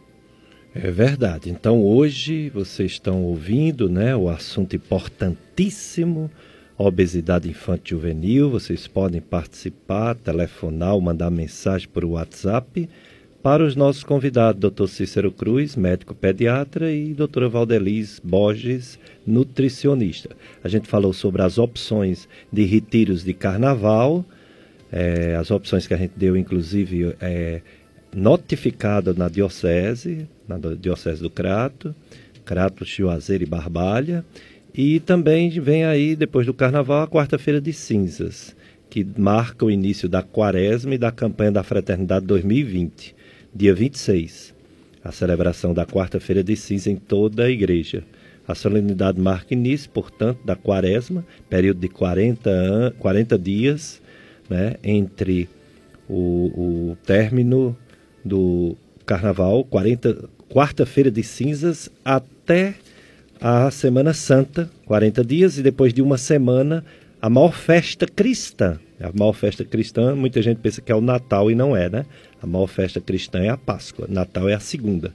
É verdade. Então hoje vocês estão ouvindo, né, o assunto importantíssimo, obesidade infantil juvenil. Vocês podem participar, telefonar ou mandar mensagem por WhatsApp para os nossos convidados, Dr. Cícero Cruz, médico pediatra, e doutora Valdeliz Borges, nutricionista. A gente falou sobre as opções de retiros de carnaval, é, as opções que a gente deu, inclusive, é, notificada na Diocese, na Diocese do Crato, Crato, Juazeiro e Barbalha. E também vem aí, depois do Carnaval, a quarta-feira de cinzas, que marca o início da quaresma e da campanha da Fraternidade 2020, dia 26. A celebração da quarta-feira de cinza em toda a igreja. A solenidade marca início, portanto, da quaresma, período de 40, 40 dias, né, entre o, o término do carnaval, 40, quarta-feira de cinzas, até a Semana Santa, 40 dias, e depois de uma semana, a maior festa cristã. A maior festa cristã, muita gente pensa que é o Natal e não é, né? A maior festa cristã é a Páscoa. Natal é a segunda.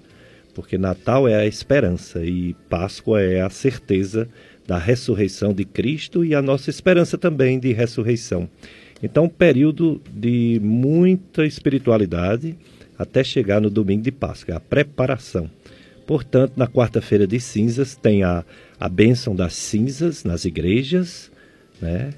Porque Natal é a esperança e Páscoa é a certeza da ressurreição de Cristo e a nossa esperança também de ressurreição. Então, período de muita espiritualidade até chegar no domingo de Páscoa, a preparação. Portanto, na quarta-feira de cinzas tem a, a bênção das cinzas nas igrejas, né,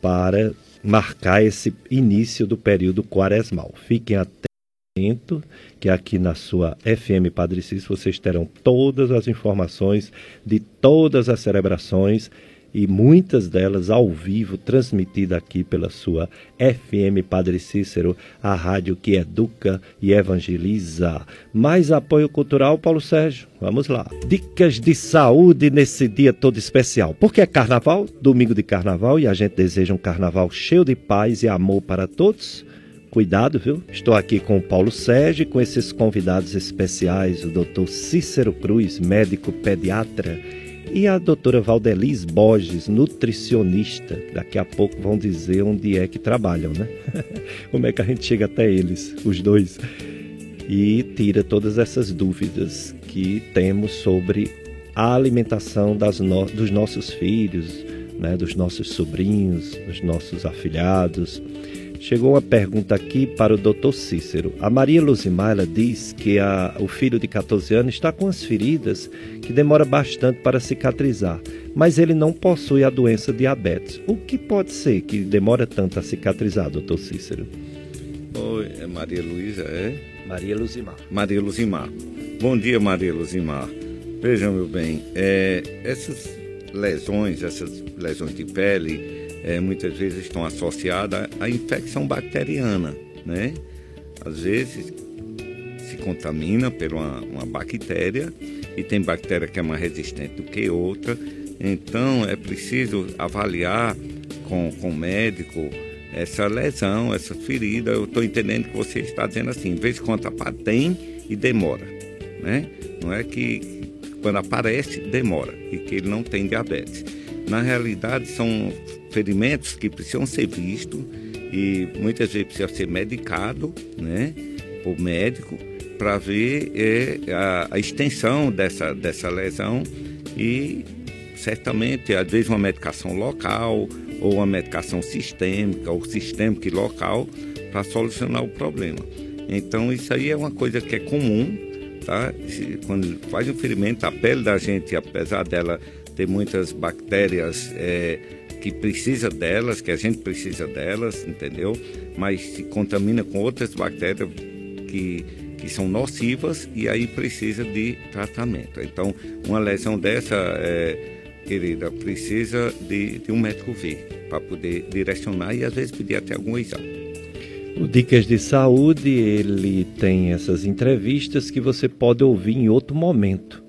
para marcar esse início do período quaresmal. Fiquem atentos que aqui na sua FM Padre Cis vocês terão todas as informações de todas as celebrações e muitas delas ao vivo, transmitida aqui pela sua FM Padre Cícero, a rádio que educa e evangeliza. Mais apoio cultural, Paulo Sérgio. Vamos lá. Dicas de saúde nesse dia todo especial. Porque é carnaval, domingo de carnaval, e a gente deseja um carnaval cheio de paz e amor para todos. Cuidado, viu? Estou aqui com o Paulo Sérgio e com esses convidados especiais, o Dr. Cícero Cruz, médico pediatra e a doutora Valdeliz Borges, nutricionista. Daqui a pouco vão dizer onde é que trabalham, né? Como é que a gente chega até eles, os dois? E tira todas essas dúvidas que temos sobre a alimentação no... dos nossos filhos, né? dos nossos sobrinhos, dos nossos afilhados Chegou uma pergunta aqui para o Dr. Cícero. A Maria Luzimar diz que a, o filho de 14 anos está com as feridas que demora bastante para cicatrizar, mas ele não possui a doença diabetes. O que pode ser que demora tanto a cicatrizar, Dr. Cícero? Oi, é Maria Luísa, é? Maria Luzimar. Maria Luzimar. Bom dia, Maria Luzimar. Vejam, meu bem, é, essas lesões, essas lesões de pele, é, muitas vezes estão associadas à infecção bacteriana, né? Às vezes se contamina por uma, uma bactéria e tem bactéria que é mais resistente do que outra. Então é preciso avaliar com, com o médico essa lesão, essa ferida. Eu estou entendendo que você está dizendo assim, vez quando tem e demora, né? Não é que quando aparece demora e que ele não tem diabetes. Na realidade são ferimentos que precisam ser vistos e muitas vezes precisa ser medicado, né, por médico, para ver é, a, a, extensão dessa, dessa lesão e certamente, às vezes, uma medicação local ou uma medicação sistêmica ou sistêmica e local para solucionar o problema. Então, isso aí é uma coisa que é comum, tá? Quando faz um ferimento, a pele da gente, apesar dela ter muitas bactérias é, que precisa delas, que a gente precisa delas, entendeu? Mas se contamina com outras bactérias que, que são nocivas e aí precisa de tratamento. Então, uma lesão dessa, é, querida, precisa de, de um médico ver. para poder direcionar e às vezes pedir até algum exame. O Dicas de Saúde, ele tem essas entrevistas que você pode ouvir em outro momento.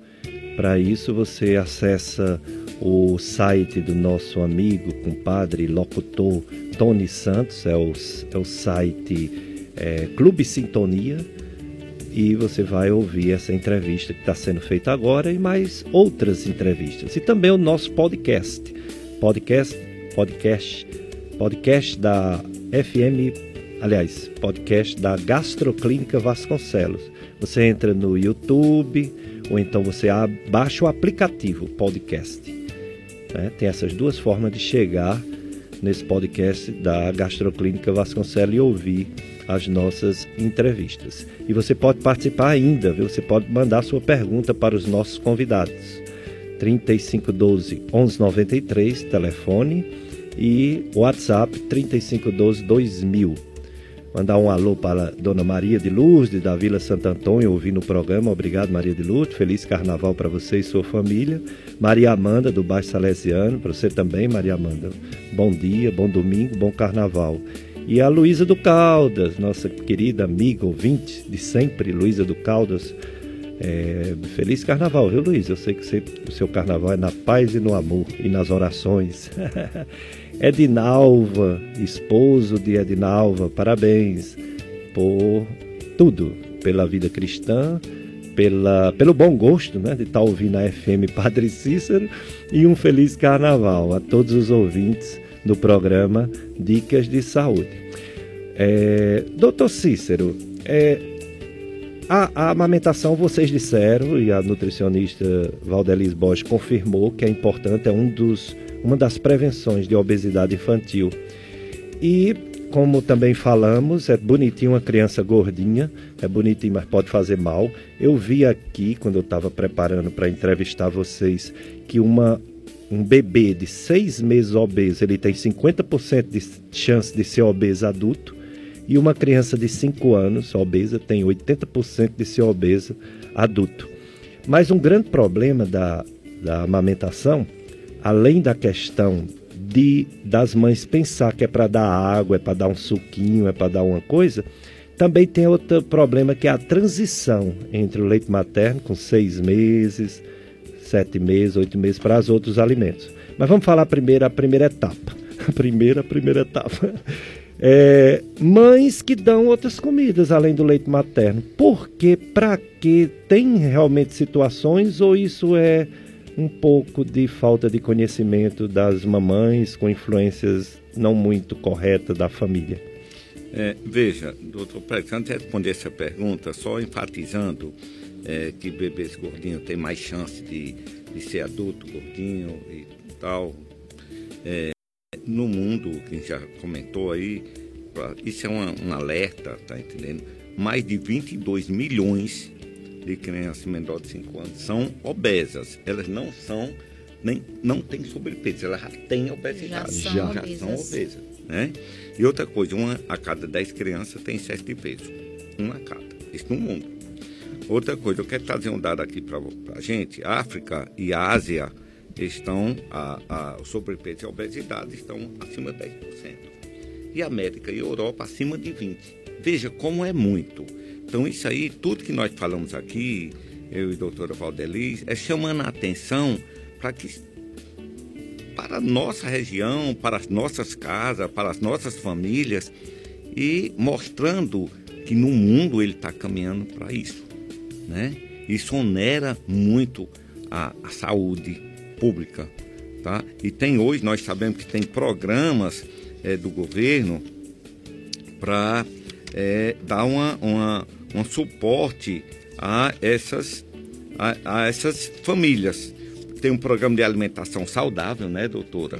Para isso você acessa o site do nosso amigo, compadre, locutor Tony Santos, é o, é o site é, Clube Sintonia, e você vai ouvir essa entrevista que está sendo feita agora e mais outras entrevistas. E também o nosso podcast, podcast, podcast, podcast da FM, aliás, podcast da Gastroclínica Vasconcelos. Você entra no YouTube ou então você baixa o aplicativo podcast. Né? Tem essas duas formas de chegar nesse podcast da Gastroclínica Vasconcelos e ouvir as nossas entrevistas. E você pode participar ainda, viu? Você pode mandar sua pergunta para os nossos convidados. 3512 1193, telefone, e WhatsApp 3512 2000. Mandar um alô para Dona Maria de Lourdes, da Vila Santo Antônio, ouvindo o programa. Obrigado, Maria de Lourdes. Feliz carnaval para você e sua família. Maria Amanda, do Baixo Salesiano, para você também, Maria Amanda. Bom dia, bom domingo, bom carnaval. E a Luísa do Caldas, nossa querida amiga, ouvinte de sempre, Luísa do Caldas. É, feliz carnaval, viu, Luiz? Eu sei que você, o seu carnaval é na paz e no amor e nas orações. Edinalva, esposo de Edinalva, parabéns por tudo, pela vida cristã, pela, pelo bom gosto né, de estar ouvindo a FM Padre Cícero e um feliz carnaval a todos os ouvintes do programa Dicas de Saúde. É, doutor Cícero, é, a, a, amamentação, vocês disseram, e a nutricionista Valdelis Bosch confirmou que é importante, é um dos uma das prevenções de obesidade infantil. E, como também falamos, é bonitinho uma criança gordinha, é bonitinho, mas pode fazer mal. Eu vi aqui, quando eu estava preparando para entrevistar vocês, que uma, um bebê de seis meses obeso, ele tem 50% de chance de ser obeso adulto, e uma criança de 5 anos obesa tem 80% de ser obesa adulto. Mas um grande problema da, da amamentação além da questão de das mães pensar que é para dar água, é para dar um suquinho, é para dar uma coisa, também tem outro problema que é a transição entre o leite materno com seis meses, sete meses, oito meses para os outros alimentos. Mas vamos falar primeiro a primeira etapa. A primeira, a primeira etapa. É, mães que dão outras comidas além do leite materno. Por quê? Para quê? Tem realmente situações ou isso é um pouco de falta de conhecimento das mamães com influências não muito corretas da família? É, veja, doutor Pérez, antes de responder essa pergunta, só enfatizando é, que bebês gordinhos têm mais chance de, de ser adulto gordinho e tal. É, no mundo, quem já comentou aí, isso é um alerta, tá entendendo? Mais de 22 milhões de crianças menores de 5 anos são obesas. Elas não são, nem, não têm sobrepeso, elas já têm obesidade. Já, já, já são obesas. Né? E outra coisa, uma a cada 10 crianças tem excesso de peso. Uma a cada. Isso no mundo. Outra coisa, eu quero trazer um dado aqui para a gente. A África e a Ásia estão, a, a, o sobrepeso e a obesidade estão acima de 10%. E a América e a Europa acima de 20%. Veja como é muito. Então, isso aí, tudo que nós falamos aqui, eu e a doutora Valdeliz, é chamando a atenção para que para a nossa região, para as nossas casas, para as nossas famílias e mostrando que no mundo ele está caminhando para isso, né? Isso onera muito a, a, saúde pública, tá? E tem hoje nós sabemos que tem programas é, do governo para é, dar uma, uma um suporte a essas, a, a essas famílias. Tem um programa de alimentação saudável, né, doutora?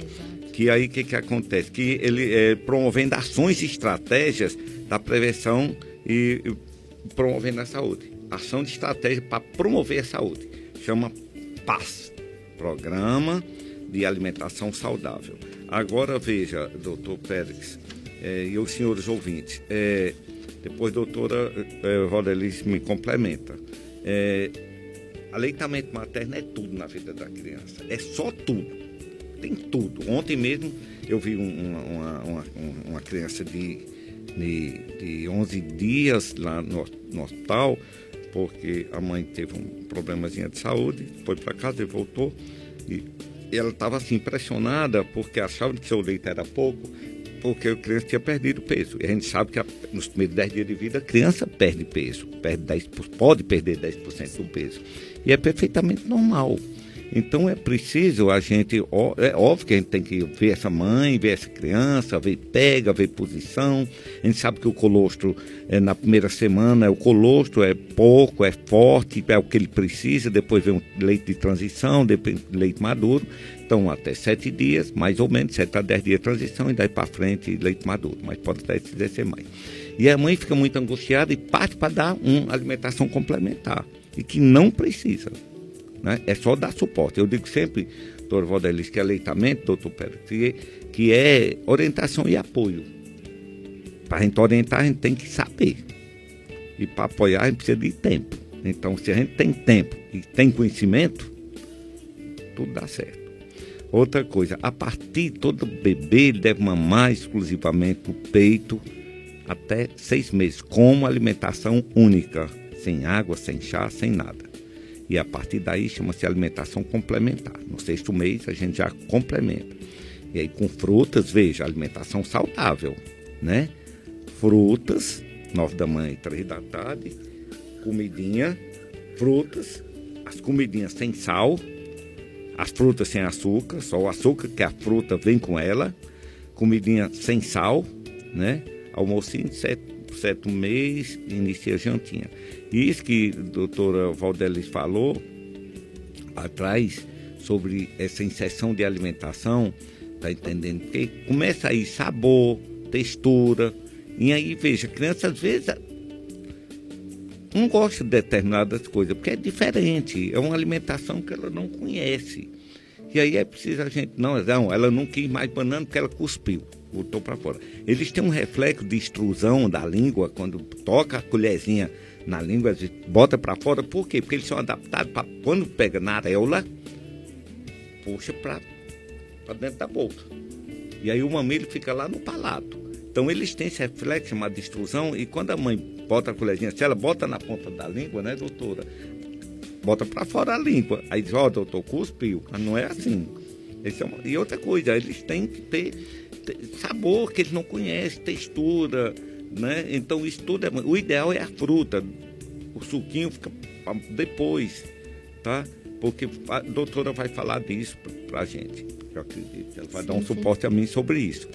Que aí o que, que acontece? Que ele é promovendo ações e estratégias da prevenção e, e promovendo a saúde. Ação de estratégia para promover a saúde. Chama PAS Programa de Alimentação Saudável. Agora veja, doutor Pérez é, e os senhores ouvintes, é, depois, doutora Rodelice me complementa. É, aleitamento materno é tudo na vida da criança. É só tudo. tem tudo. Ontem mesmo eu vi um, uma, uma, uma, criança de, de, de 11 dias lá no, no hospital, porque a mãe teve um problemazinho de saúde, foi para casa e voltou. E ela estava assim impressionada porque achava que seu leite era pouco, porque a criança tinha perdido peso. E a gente sabe que a, nos primeiros 10 dias de vida a criança perde peso, perde 10, pode perder 10% do peso. E é perfeitamente normal. Então é preciso a gente, é óbvio que a gente tem que ver essa mãe, ver essa criança, ver pega, ver posição. A gente sabe que o colostro é, na primeira semana, o colostro é pouco, é forte, é o que ele precisa, depois vem o leite de transição, depois leite maduro. Então até sete dias, mais ou menos, sete a dez dias de transição e daí para frente leite maduro, mas pode até ser mais. E a mãe fica muito angustiada e parte para dar uma alimentação complementar e que não precisa. Né? É só dar suporte. Eu digo sempre, doutor Valdelis, que é aleitamento, doutor Pedro, que, é orientação e apoio. Para a gente orientar, a gente tem que saber. E para apoiar, a gente precisa de tempo. Então, se a gente tem tempo e tem conhecimento, tudo dá certo. Outra coisa, a partir todo bebê deve mamar exclusivamente o peito até seis meses, como alimentação única, sem água, sem chá, sem nada. E a partir daí chama-se alimentação complementar. No sexto mês a gente já complementa. E aí com frutas, veja, alimentação saudável, né? Frutas, nove da manhã e três da tarde, comidinha, frutas, as comidinhas sem sal, as frutas sem açúcar, só o açúcar que a fruta vem com ela, comidinha sem sal, né? Almocinho, sete, sétimo mês, inicia a jantinha. Isso que a doutora Valdelis falou atrás sobre essa inserção de alimentação, tá entendendo? Porque começa aí sabor, textura, e aí veja, criança às vezes não gosta de determinadas coisas, porque é diferente, é uma alimentação que ela não conhece. E aí é preciso a gente, não, não, ela não quis mais banana porque ela cuspiu botou para fora. Eles têm um reflexo de extrusão da língua quando toca a colherzinha na língua, bota para fora. Por quê? Porque eles são adaptados para quando pega na areola, puxa para dentro da boca. E aí o mamilo fica lá no palato. Então eles têm esse reflexo de extrusão e quando a mãe bota a colherzinha, se ela bota na ponta da língua, né, doutora? Bota para fora a língua. Aí diz, ó, oh, doutor, cuspiu. Mas não é assim. É uma... E outra coisa, eles têm que ter sabor que eles não conhecem, textura, né? Então isso tudo é. O ideal é a fruta. O suquinho fica depois, tá? Porque a doutora vai falar disso para a gente. Eu acredito. Ela vai sim, dar um sim. suporte a mim sobre isso.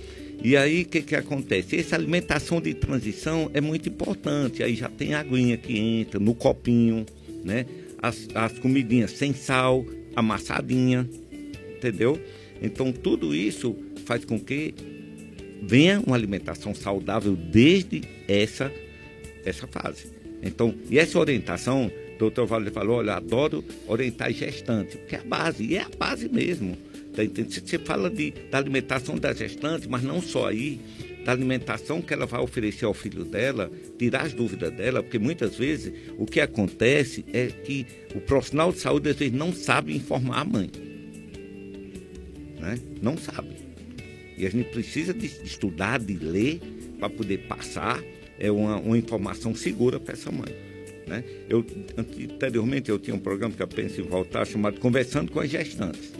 E aí o que, que acontece? Essa alimentação de transição é muito importante. Aí já tem aguinha que entra no copinho, né? As, as comidinhas sem sal, amassadinha, entendeu? Então tudo isso faz com que venha uma alimentação saudável desde essa, essa fase. Então, e essa orientação, o doutor Valdir falou, olha, adoro orientar gestante, porque é a base, e é a base mesmo. Tá Você fala de, da alimentação da gestante, mas não só aí, da alimentação que ela vai oferecer ao filho dela, tirar as dúvidas dela, porque muitas vezes o que acontece é que o profissional de saúde às vezes não sabe informar a mãe. Né? Não sabe. E a gente precisa de estudar, de ler, para poder passar é uma, uma informação segura para essa mãe. Né? Eu, anteriormente eu tinha um programa que eu penso em voltar chamado Conversando com as Gestantes.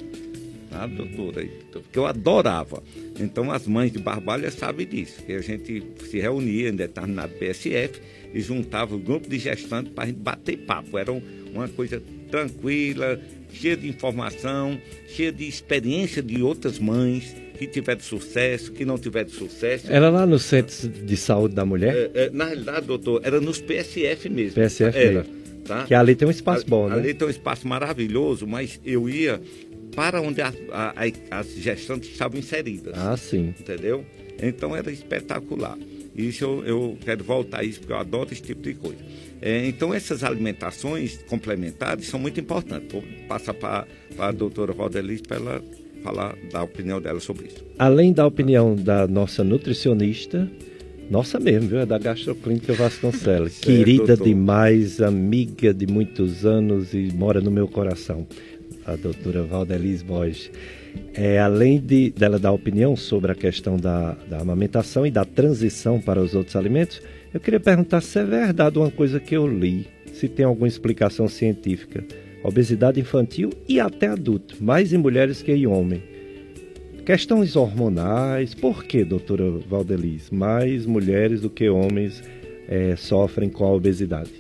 Tá, doutora? Que eu adorava. Então as mães de Barbalha sabem disso. Que a gente se reunia em determinado PSF e juntava o grupo de gestantes para a gente bater papo. Era uma coisa tranquila, cheia de informação, cheia de experiência de outras mães que tiver sucesso, que não tiver sucesso. Era lá no Centro de Saúde da Mulher? É, é, na realidade, doutor, era nos PSF mesmo. PSF era. Tá? Que ali tem um espaço a, bom, né? Ali tem um espaço maravilhoso, mas eu ia para onde a, a, as gestantes estavam inseridas. Ah, sim. Entendeu? Então era espetacular. Isso eu, eu quero voltar a isso, porque eu adoro esse tipo de coisa. É, então, essas alimentações complementares são muito importantes. Vou passar para a doutora Valdelice para ela falar, dar a opinião dela sobre isso. Além da opinião da nossa nutricionista, nossa mesmo, viu? É da Gastroclínica Vasconcelos. certo, Querida doutor. demais, amiga de muitos anos e mora no meu coração, a doutora Valdeliz Borges. É, além de dela dar opinião sobre a questão da, da amamentação e da transição para os outros alimentos, eu queria perguntar se é verdade uma coisa que eu li, se tem alguma explicação científica. Obesidade infantil e até adulto, mais em mulheres que em homens. Questões hormonais, por que, doutora Valdeliz, mais mulheres do que homens é, sofrem com a obesidade?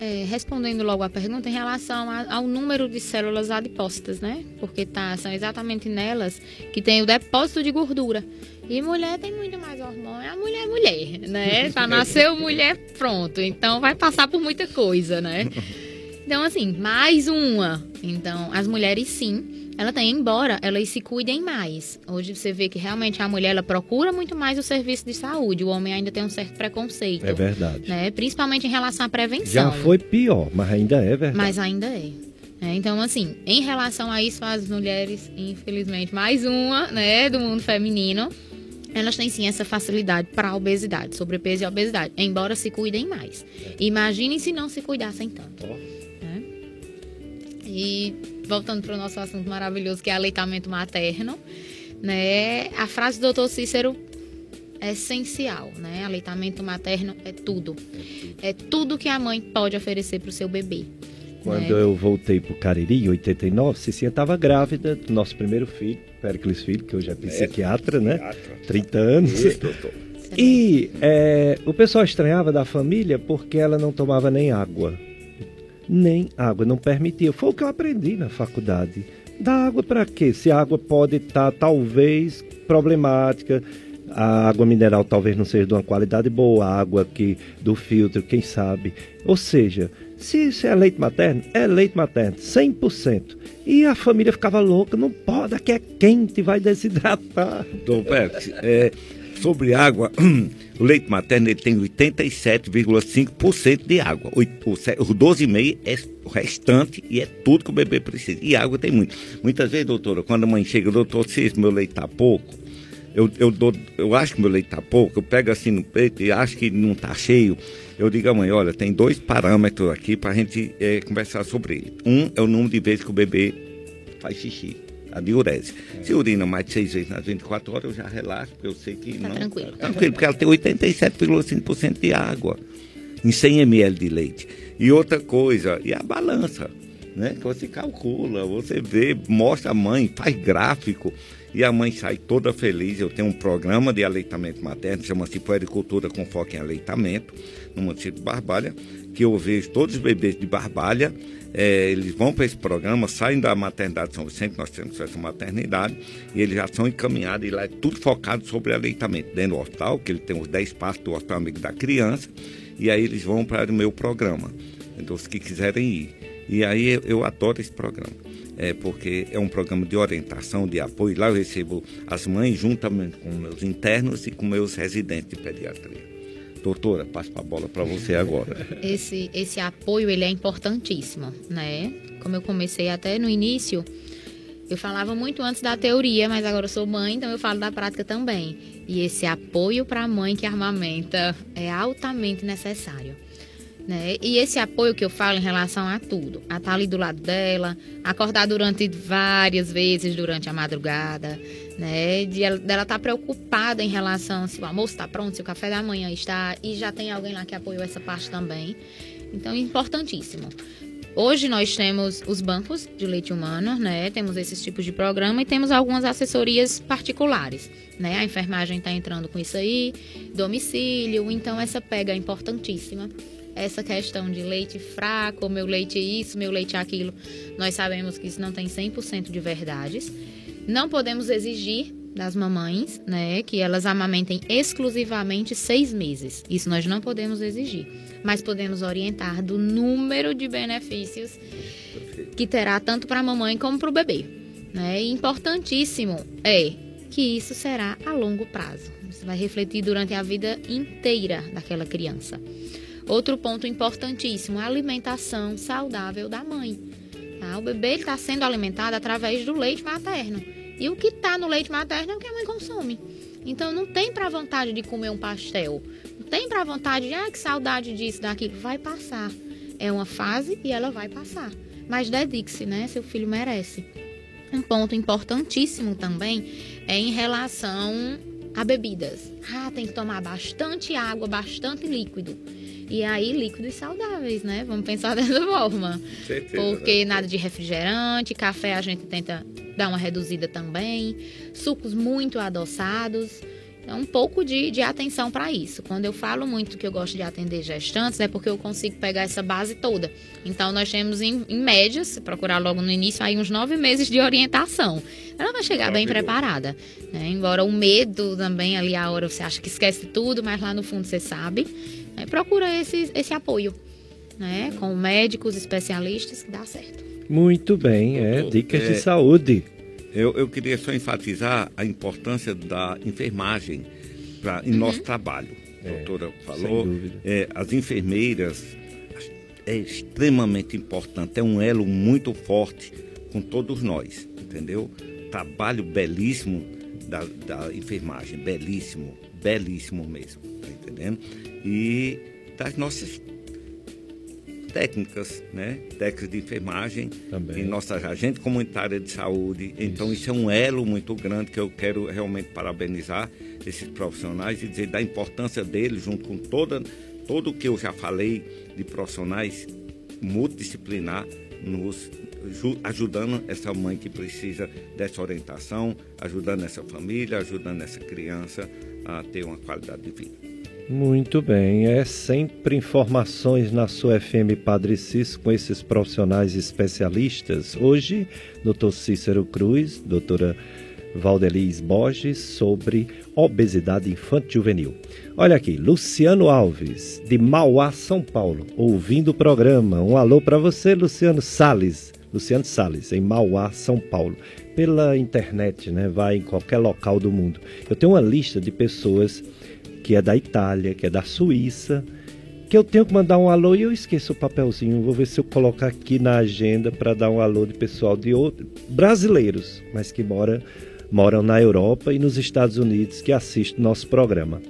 É, respondendo logo a pergunta, em relação a, ao número de células adipócitas, né? Porque tá, são exatamente nelas que tem o depósito de gordura. E mulher tem muito mais hormônio. A mulher é mulher, né? Já nasceu mulher, pronto. Então vai passar por muita coisa, né? Então, assim, mais uma. Então, as mulheres sim ela tem, embora elas se cuidem mais. Hoje você vê que realmente a mulher ela procura muito mais o serviço de saúde. O homem ainda tem um certo preconceito. É verdade. Né? Principalmente em relação à prevenção. Já foi pior, mas ainda é verdade. Mas ainda é. é. Então, assim, em relação a isso, as mulheres, infelizmente, mais uma, né, do mundo feminino, elas têm sim essa facilidade para a obesidade, sobrepeso e obesidade, embora se cuidem mais. Imaginem se não se cuidassem tanto. E voltando para o nosso assunto maravilhoso, que é aleitamento materno, né? A frase do doutor Cícero é essencial, né? Aleitamento materno é tudo. É tudo que a mãe pode oferecer para o seu bebê. Quando né? eu voltei para o Cariri, em 89, Cicinha estava grávida do nosso primeiro filho, Pericles Filho, que hoje é psiquiatra, é, né? Psiquiatra. 30 anos. Isso, doutor. E é, o pessoal estranhava da família porque ela não tomava nem água nem água, não permitia. Foi o que eu aprendi na faculdade. Dá água para quê? Se a água pode estar, tá, talvez, problemática, a água mineral talvez não seja de uma qualidade boa, a água aqui do filtro, quem sabe. Ou seja, se isso é leite materno, é leite materno, 100%. E a família ficava louca, não pode, aqui é quente, vai desidratar. Dom Pérez, é, sobre água, o leite materno ele tem 87,5% de água. O, o, o 12,5% é o restante e é tudo que o bebê precisa. E água tem muito. Muitas vezes, doutora, quando a mãe chega, doutor, se meu leite está pouco, eu, eu, dou, eu acho que meu leite está pouco, eu pego assim no peito e acho que não está cheio. Eu digo à mãe, olha, tem dois parâmetros aqui para a gente é, conversar sobre ele. Um é o número de vezes que o bebê faz xixi a diurese. Se urina mais de seis vezes nas 24 horas, eu já relaxo, porque eu sei que tá não. Tranquilo. Tá tranquilo, porque ela tem 87,5% de água em 100 ml de leite. E outra coisa, e a balança, né? Que você calcula, você vê, mostra a mãe, faz gráfico. E a mãe sai toda feliz. Eu tenho um programa de aleitamento materno, chama-se Puericultura com Foco em Aleitamento, no município de Barbalha, que eu vejo todos os bebês de Barbalha é, eles vão para esse programa, saem da maternidade São Vicente, nós temos essa maternidade, e eles já são encaminhados, e lá é tudo focado sobre aleitamento, dentro do hospital, que ele tem os 10 passos do Hospital Amigo da Criança, e aí eles vão para o meu programa, então os que quiserem ir. E aí eu, eu adoro esse programa, é, porque é um programa de orientação, de apoio, lá eu recebo as mães juntamente com meus internos e com meus residentes de pediatria. Doutora, passo a bola para você agora. Esse, esse apoio ele é importantíssimo, né? Como eu comecei até no início, eu falava muito antes da teoria, mas agora eu sou mãe, então eu falo da prática também. E esse apoio para a mãe que armamenta é altamente necessário. Né? E esse apoio que eu falo em relação a tudo, a estar tá ali do lado dela, acordar durante várias vezes durante a madrugada, né? De ela, dela estar tá preocupada em relação se o almoço está pronto, se o café da manhã está, e já tem alguém lá que apoiou essa parte também. Então, importantíssimo. Hoje nós temos os bancos de leite humano, né? Temos esses tipos de programa e temos algumas assessorias particulares, né? A enfermagem está entrando com isso aí, domicílio, então essa pega é importantíssima essa questão de leite fraco, meu leite é isso, meu leite é aquilo, nós sabemos que isso não tem 100% de verdades. Não podemos exigir das mamães, né, que elas amamentem exclusivamente seis meses. Isso nós não podemos exigir, mas podemos orientar do número de benefícios que terá tanto para a mamãe como para o bebê. Né? Importantíssimo é que isso será a longo prazo. Isso vai refletir durante a vida inteira daquela criança. Outro ponto importantíssimo, a alimentação saudável da mãe. Tá? O bebê está sendo alimentado através do leite materno. E o que está no leite materno é o que a mãe consome. Então não tem para vontade de comer um pastel. Não tem para vontade de, ah, que saudade disso, daquilo. Vai passar. É uma fase e ela vai passar. Mas dedique-se, né? Seu filho merece. Um ponto importantíssimo também é em relação a bebidas. Ah, tem que tomar bastante água, bastante líquido. E aí, líquidos saudáveis, né? Vamos pensar dessa forma. Certeza, Porque né? nada de refrigerante, café a gente tenta dar uma reduzida também, sucos muito adoçados. Então, um pouco de, de atenção para isso. Quando eu falo muito que eu gosto de atender gestantes, é porque eu consigo pegar essa base toda. Então, nós temos, em, em média, se procurar logo no início, aí uns nove meses de orientação. Ela vai chegar bem preparada. né? Embora o medo também, ali a hora você acha que esquece tudo, mas lá no fundo você sabe. Né? Procura esse, esse apoio. Né? Com médicos, especialistas, que dá certo. Muito bem, é dicas de é, saúde. Eu, eu queria só enfatizar a importância da enfermagem pra, em nosso trabalho. A doutora falou, é, as enfermeiras é extremamente importante, é um elo muito forte com todos nós, entendeu? Trabalho belíssimo da, da enfermagem, belíssimo, belíssimo mesmo, entendendo? E das nossas técnicas, né? Técnicas de enfermagem Também. em nossa agente comunitária de saúde. Então isso é um elo muito grande que eu quero realmente parabenizar esses profissionais e dizer da importância deles junto com toda todo o que eu já falei de profissionais multidisciplinar nos ju- ajudando essa mãe que precisa dessa orientação, ajudando essa família, ajudando essa criança a ter uma qualidade de vida. Muito bem, é sempre informações na sua FM Padre Cis com esses profissionais especialistas. Hoje, Dr. Cícero Cruz, doutora Valdeliz Borges, sobre obesidade infantil juvenil. Olha aqui, Luciano Alves, de Mauá, São Paulo, ouvindo o programa. Um alô para você, Luciano Sales. Luciano Sales, em Mauá, São Paulo. Pela internet, né? Vai em qualquer local do mundo. Eu tenho uma lista de pessoas que é da Itália, que é da Suíça, que eu tenho que mandar um alô e eu esqueço o papelzinho. Vou ver se eu colocar aqui na agenda para dar um alô de pessoal de brasileiros, mas que mora, moram na Europa e nos Estados Unidos que assistem nosso programa.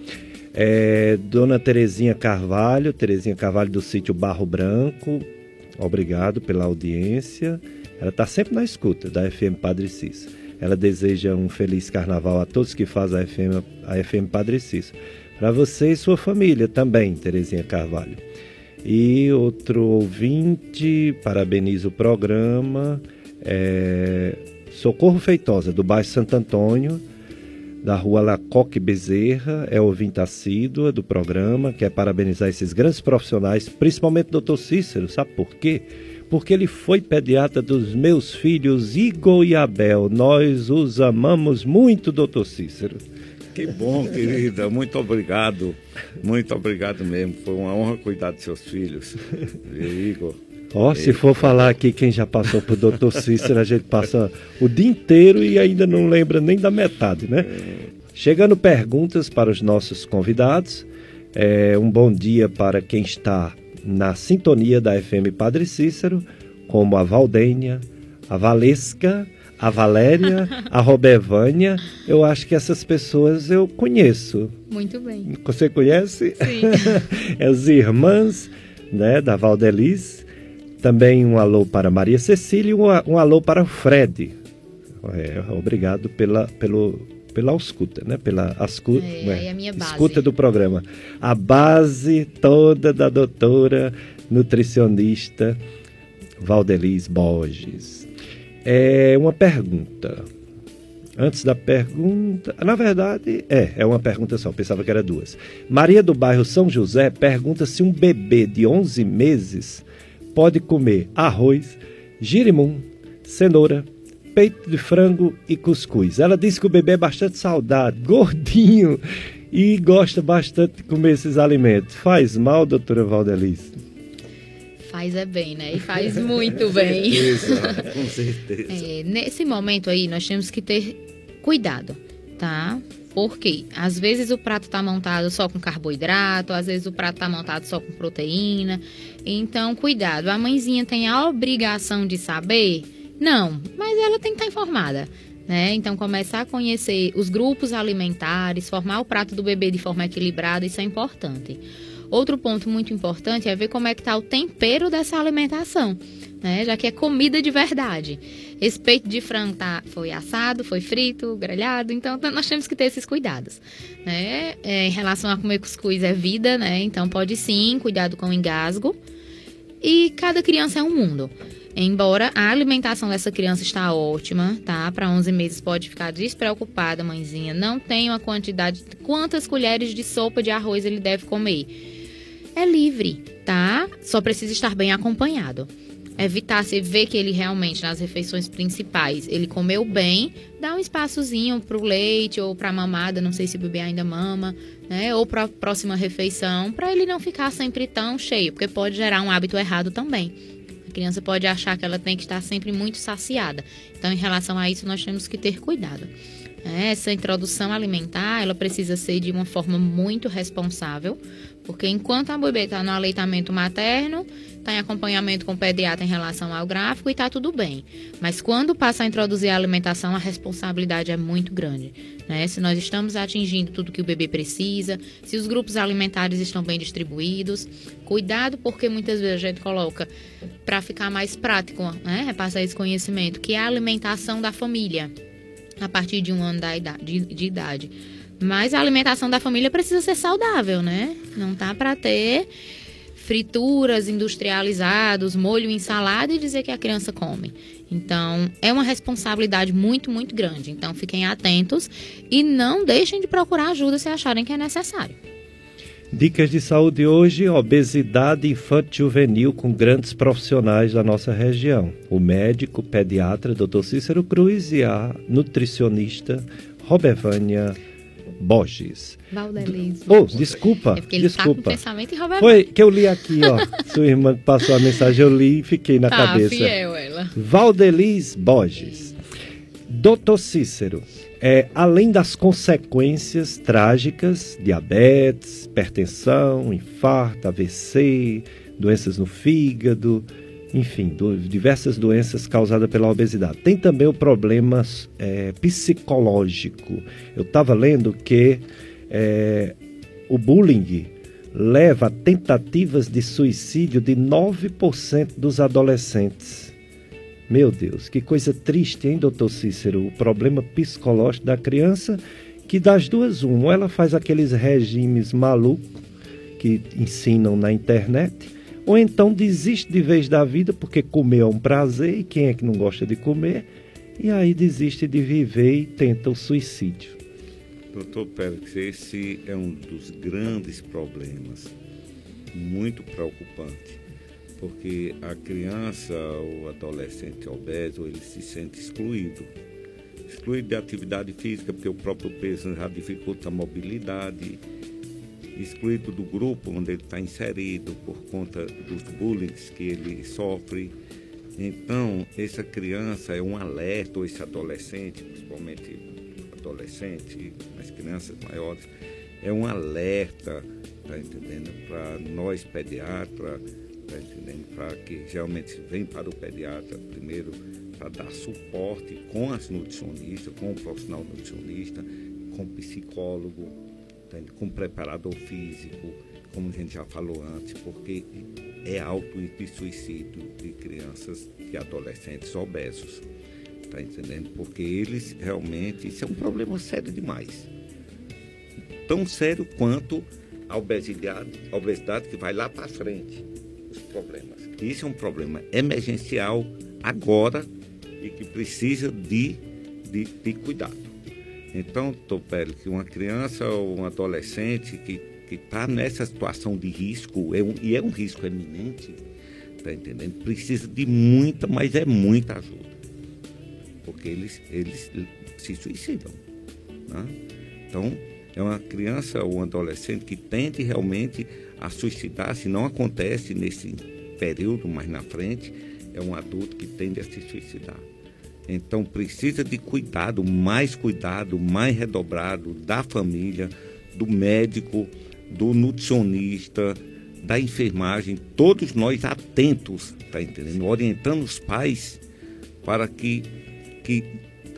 É, Dona Terezinha Carvalho, Terezinha Carvalho do sítio Barro Branco, obrigado pela audiência. Ela está sempre na escuta da FM Padre Cis. Ela deseja um feliz carnaval a todos que fazem a FM, a FM Padre Cis. Para você e sua família também, Terezinha Carvalho. E outro ouvinte, parabeniza o programa. é, Socorro Feitosa, do bairro Santo Antônio, da rua Lacoque Bezerra, é ouvinte assídua do programa, quer parabenizar esses grandes profissionais, principalmente o doutor Cícero, sabe por quê? Porque ele foi pediatra dos meus filhos Igor e Abel. Nós os amamos muito, doutor Cícero. Que bom, querida. Muito obrigado. Muito obrigado mesmo. Foi uma honra cuidar dos seus filhos. Viu, Igor. Ó, se for falar aqui quem já passou por doutor Cícero, a gente passa o dia inteiro e ainda não lembra nem da metade, né? Chegando perguntas para os nossos convidados. É, um bom dia para quem está na sintonia da FM Padre Cícero, como a Valdênia, a Valesca, a Valéria, a Robevânia. Eu acho que essas pessoas eu conheço. Muito bem. Você conhece? Sim. é as irmãs né, da Valdeliz. Também um alô para Maria Cecília e um, um alô para o Fred. É, obrigado pela, pelo, pela escuta, né? Pela ascuta, É, minha base. escuta do programa. A base toda da doutora nutricionista Valdeliz Borges. É uma pergunta. Antes da pergunta. Na verdade, é, é uma pergunta só, pensava que era duas. Maria do bairro São José pergunta se um bebê de 11 meses pode comer arroz, girimum, cenoura, peito de frango e cuscuz. Ela diz que o bebê é bastante saudável, gordinho e gosta bastante de comer esses alimentos. Faz mal, doutora Valdeliz? Faz é bem, né? E faz muito bem. Certeza, com certeza. É, nesse momento aí, nós temos que ter cuidado, tá? Porque às vezes o prato está montado só com carboidrato, às vezes o prato está montado só com proteína. Então, cuidado. A mãezinha tem a obrigação de saber? Não, mas ela tem que estar informada. Né? Então, começar a conhecer os grupos alimentares, formar o prato do bebê de forma equilibrada, isso é importante. Outro ponto muito importante é ver como é que está o tempero dessa alimentação. né? Já que é comida de verdade. Esse peito de frango tá, foi assado, foi frito, grelhado, então nós temos que ter esses cuidados. Né? É, em relação a comer cuscuz é vida, né? Então pode sim, cuidado com o engasgo. E cada criança é um mundo. Embora a alimentação dessa criança está ótima, tá? Para 11 meses pode ficar despreocupada, mãezinha. Não tem uma quantidade, quantas colheres de sopa de arroz ele deve comer. É livre, tá? Só precisa estar bem acompanhado. Evitar, se ver que ele realmente nas refeições principais ele comeu bem, dá um espaçozinho para o leite ou para a mamada, não sei se o bebê ainda mama, né? Ou para a próxima refeição, para ele não ficar sempre tão cheio, porque pode gerar um hábito errado também. A criança pode achar que ela tem que estar sempre muito saciada. Então, em relação a isso, nós temos que ter cuidado. Essa introdução alimentar, ela precisa ser de uma forma muito responsável, porque enquanto a bebê está no aleitamento materno, está em acompanhamento com o pediatra em relação ao gráfico e está tudo bem. Mas quando passa a introduzir a alimentação, a responsabilidade é muito grande. Né? Se nós estamos atingindo tudo que o bebê precisa, se os grupos alimentares estão bem distribuídos, cuidado porque muitas vezes a gente coloca para ficar mais prático, né? repassar esse conhecimento, que é a alimentação da família a partir de um ano da idade, de, de idade. Mas a alimentação da família precisa ser saudável, né? Não tá para ter frituras industrializados, molho em salada e dizer que a criança come. Então, é uma responsabilidade muito, muito grande. Então, fiquem atentos e não deixem de procurar ajuda se acharem que é necessário. Dicas de saúde hoje: obesidade infantil juvenil com grandes profissionais da nossa região. O médico pediatra Dr. Cícero Cruz e a nutricionista Robervânia Borges. Valdelis. Oh, desculpa. É porque ele desculpa. tá com pensamento em. Foi que eu li aqui, ó. Sua irmã passou a mensagem, eu li e fiquei na tá, cabeça. fiel ela. Valdelis Borges. Doutor Cícero, é, além das consequências trágicas, diabetes, hipertensão, infarto, AVC, doenças no fígado, enfim, do, diversas doenças causadas pela obesidade. Tem também o problema é, psicológico. Eu estava lendo que é, o bullying leva a tentativas de suicídio de 9% dos adolescentes. Meu Deus, que coisa triste, hein, doutor Cícero? O problema psicológico da criança, que das duas, uma, ela faz aqueles regimes malucos que ensinam na internet, ou então desiste de vez da vida porque comer é um prazer e quem é que não gosta de comer, e aí desiste de viver e tenta o suicídio. Doutor Pérez, esse é um dos grandes problemas, muito preocupante porque a criança ou adolescente obeso ele se sente excluído. Excluído da atividade física, porque o próprio peso já dificulta a mobilidade, excluído do grupo onde ele está inserido por conta dos bullying que ele sofre. Então, essa criança é um alerta, ou esse adolescente, principalmente adolescente, as crianças maiores, é um alerta, tá entendendo? Para nós pediatras tá entendendo? Para que realmente vem para o pediatra primeiro para dar suporte com as nutricionistas, com o profissional nutricionista, com o psicólogo, com o preparador físico, como a gente já falou antes, porque é alto de suicídio de crianças e adolescentes obesos. Tá entendendo? Porque eles realmente, isso é um problema sério demais. Tão sério quanto a obesidade, a obesidade que vai lá para frente os problemas. Isso é um problema emergencial agora e que precisa de, de, de cuidado. Então, Topélio, que uma criança ou um adolescente que está nessa situação de risco, é um, e é um risco eminente, tá entendendo? Precisa de muita, mas é muita ajuda. Porque eles, eles se suicidam. Né? Então, é uma criança ou um adolescente que tente realmente a suicidar, se não acontece nesse período mais na frente, é um adulto que tende a se suicidar. Então precisa de cuidado, mais cuidado, mais redobrado da família, do médico, do nutricionista, da enfermagem, todos nós atentos, tá entendendo? Orientando os pais para que, que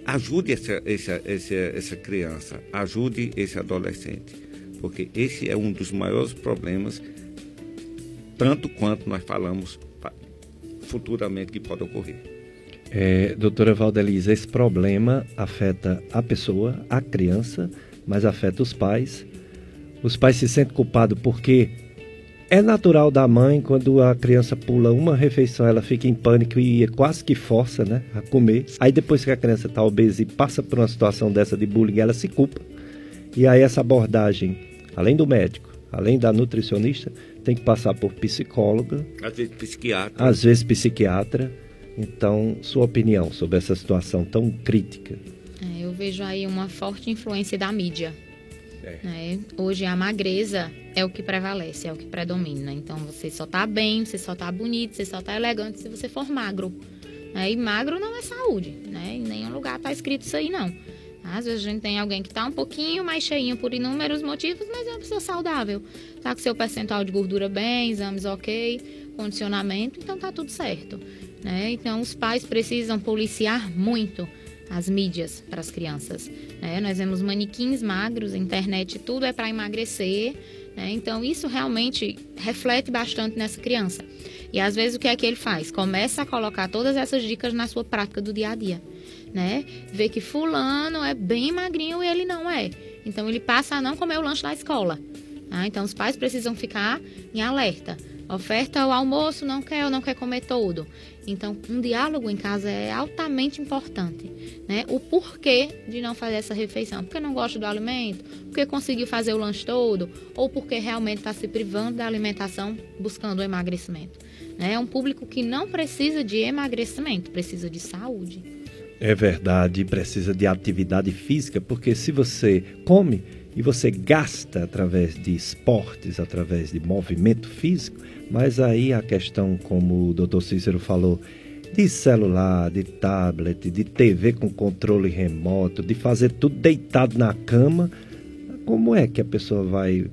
ajude essa, essa, essa, essa criança, ajude esse adolescente porque esse é um dos maiores problemas, tanto quanto nós falamos futuramente que pode ocorrer. É, doutora Valdeliza, esse problema afeta a pessoa, a criança, mas afeta os pais. Os pais se sentem culpados porque é natural da mãe, quando a criança pula uma refeição, ela fica em pânico e quase que força né, a comer. Aí depois que a criança está obesa e passa por uma situação dessa de bullying, ela se culpa. E aí essa abordagem, além do médico, além da nutricionista, tem que passar por psicóloga. Às vezes psiquiatra. Às vezes psiquiatra. Então, sua opinião sobre essa situação tão crítica? É, eu vejo aí uma forte influência da mídia. É. Né? Hoje a magreza é o que prevalece, é o que predomina. Então você só tá bem, você só tá bonito, você só tá elegante se você for magro. Né? E magro não é saúde, né? Em nenhum lugar tá escrito isso aí, não. Às vezes a gente tem alguém que tá um pouquinho mais cheinho por inúmeros motivos, mas é uma pessoa saudável. Tá com seu percentual de gordura bem, exames ok, condicionamento, então tá tudo certo. Né? Então os pais precisam policiar muito as mídias para as crianças. Né? Nós vemos manequins magros, internet, tudo é para emagrecer. Né? Então, isso realmente reflete bastante nessa criança. E às vezes o que é que ele faz? Começa a colocar todas essas dicas na sua prática do dia a dia. Né? Vê que fulano é bem magrinho e ele não é. Então ele passa a não comer o lanche da escola. Tá? Então os pais precisam ficar em alerta. Oferta o almoço, não quer ou não quer comer todo. Então, um diálogo em casa é altamente importante. Né? O porquê de não fazer essa refeição. Porque não gosta do alimento, porque conseguiu fazer o lanche todo, ou porque realmente está se privando da alimentação buscando o emagrecimento. Né? É um público que não precisa de emagrecimento, precisa de saúde. É verdade, precisa de atividade física, porque se você come e você gasta através de esportes, através de movimento físico, mas aí a questão, como o doutor Cícero falou, de celular, de tablet, de TV com controle remoto, de fazer tudo deitado na cama, como é que a pessoa vai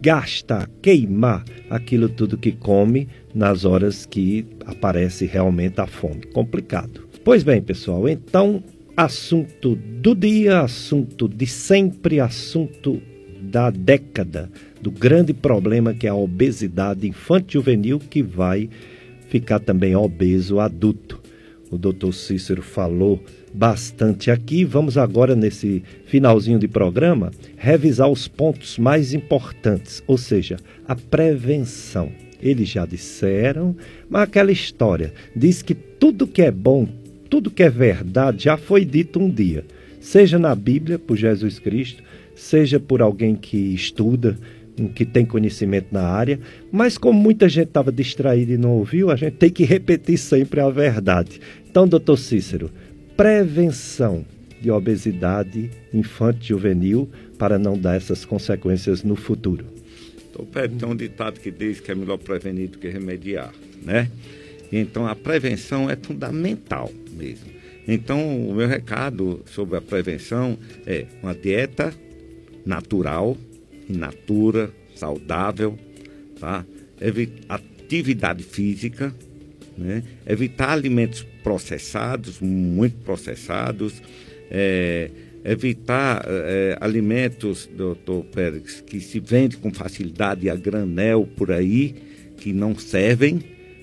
gastar, queimar aquilo tudo que come nas horas que aparece realmente a fome? Complicado. Pois bem, pessoal, então, assunto do dia, assunto de sempre, assunto da década do grande problema que é a obesidade infanto-juvenil, que vai ficar também obeso adulto. O doutor Cícero falou bastante aqui. Vamos agora, nesse finalzinho de programa, revisar os pontos mais importantes, ou seja, a prevenção. Eles já disseram, mas aquela história diz que tudo que é bom, tudo que é verdade já foi dito um dia, seja na Bíblia por Jesus Cristo, seja por alguém que estuda, que tem conhecimento na área, mas como muita gente estava distraída e não ouviu, a gente tem que repetir sempre a verdade. Então, doutor Cícero, prevenção de obesidade infanto-juvenil para não dar essas consequências no futuro. Então, tem um ditado que diz que é melhor prevenir do que remediar, né? Então, a prevenção é fundamental mesmo. Então, o meu recado sobre a prevenção é uma dieta natural, in natura, saudável, tá? atividade física, né? evitar alimentos processados, muito processados, é, evitar é, alimentos, doutor Pérez, que se vende com facilidade a granel por aí, que não servem,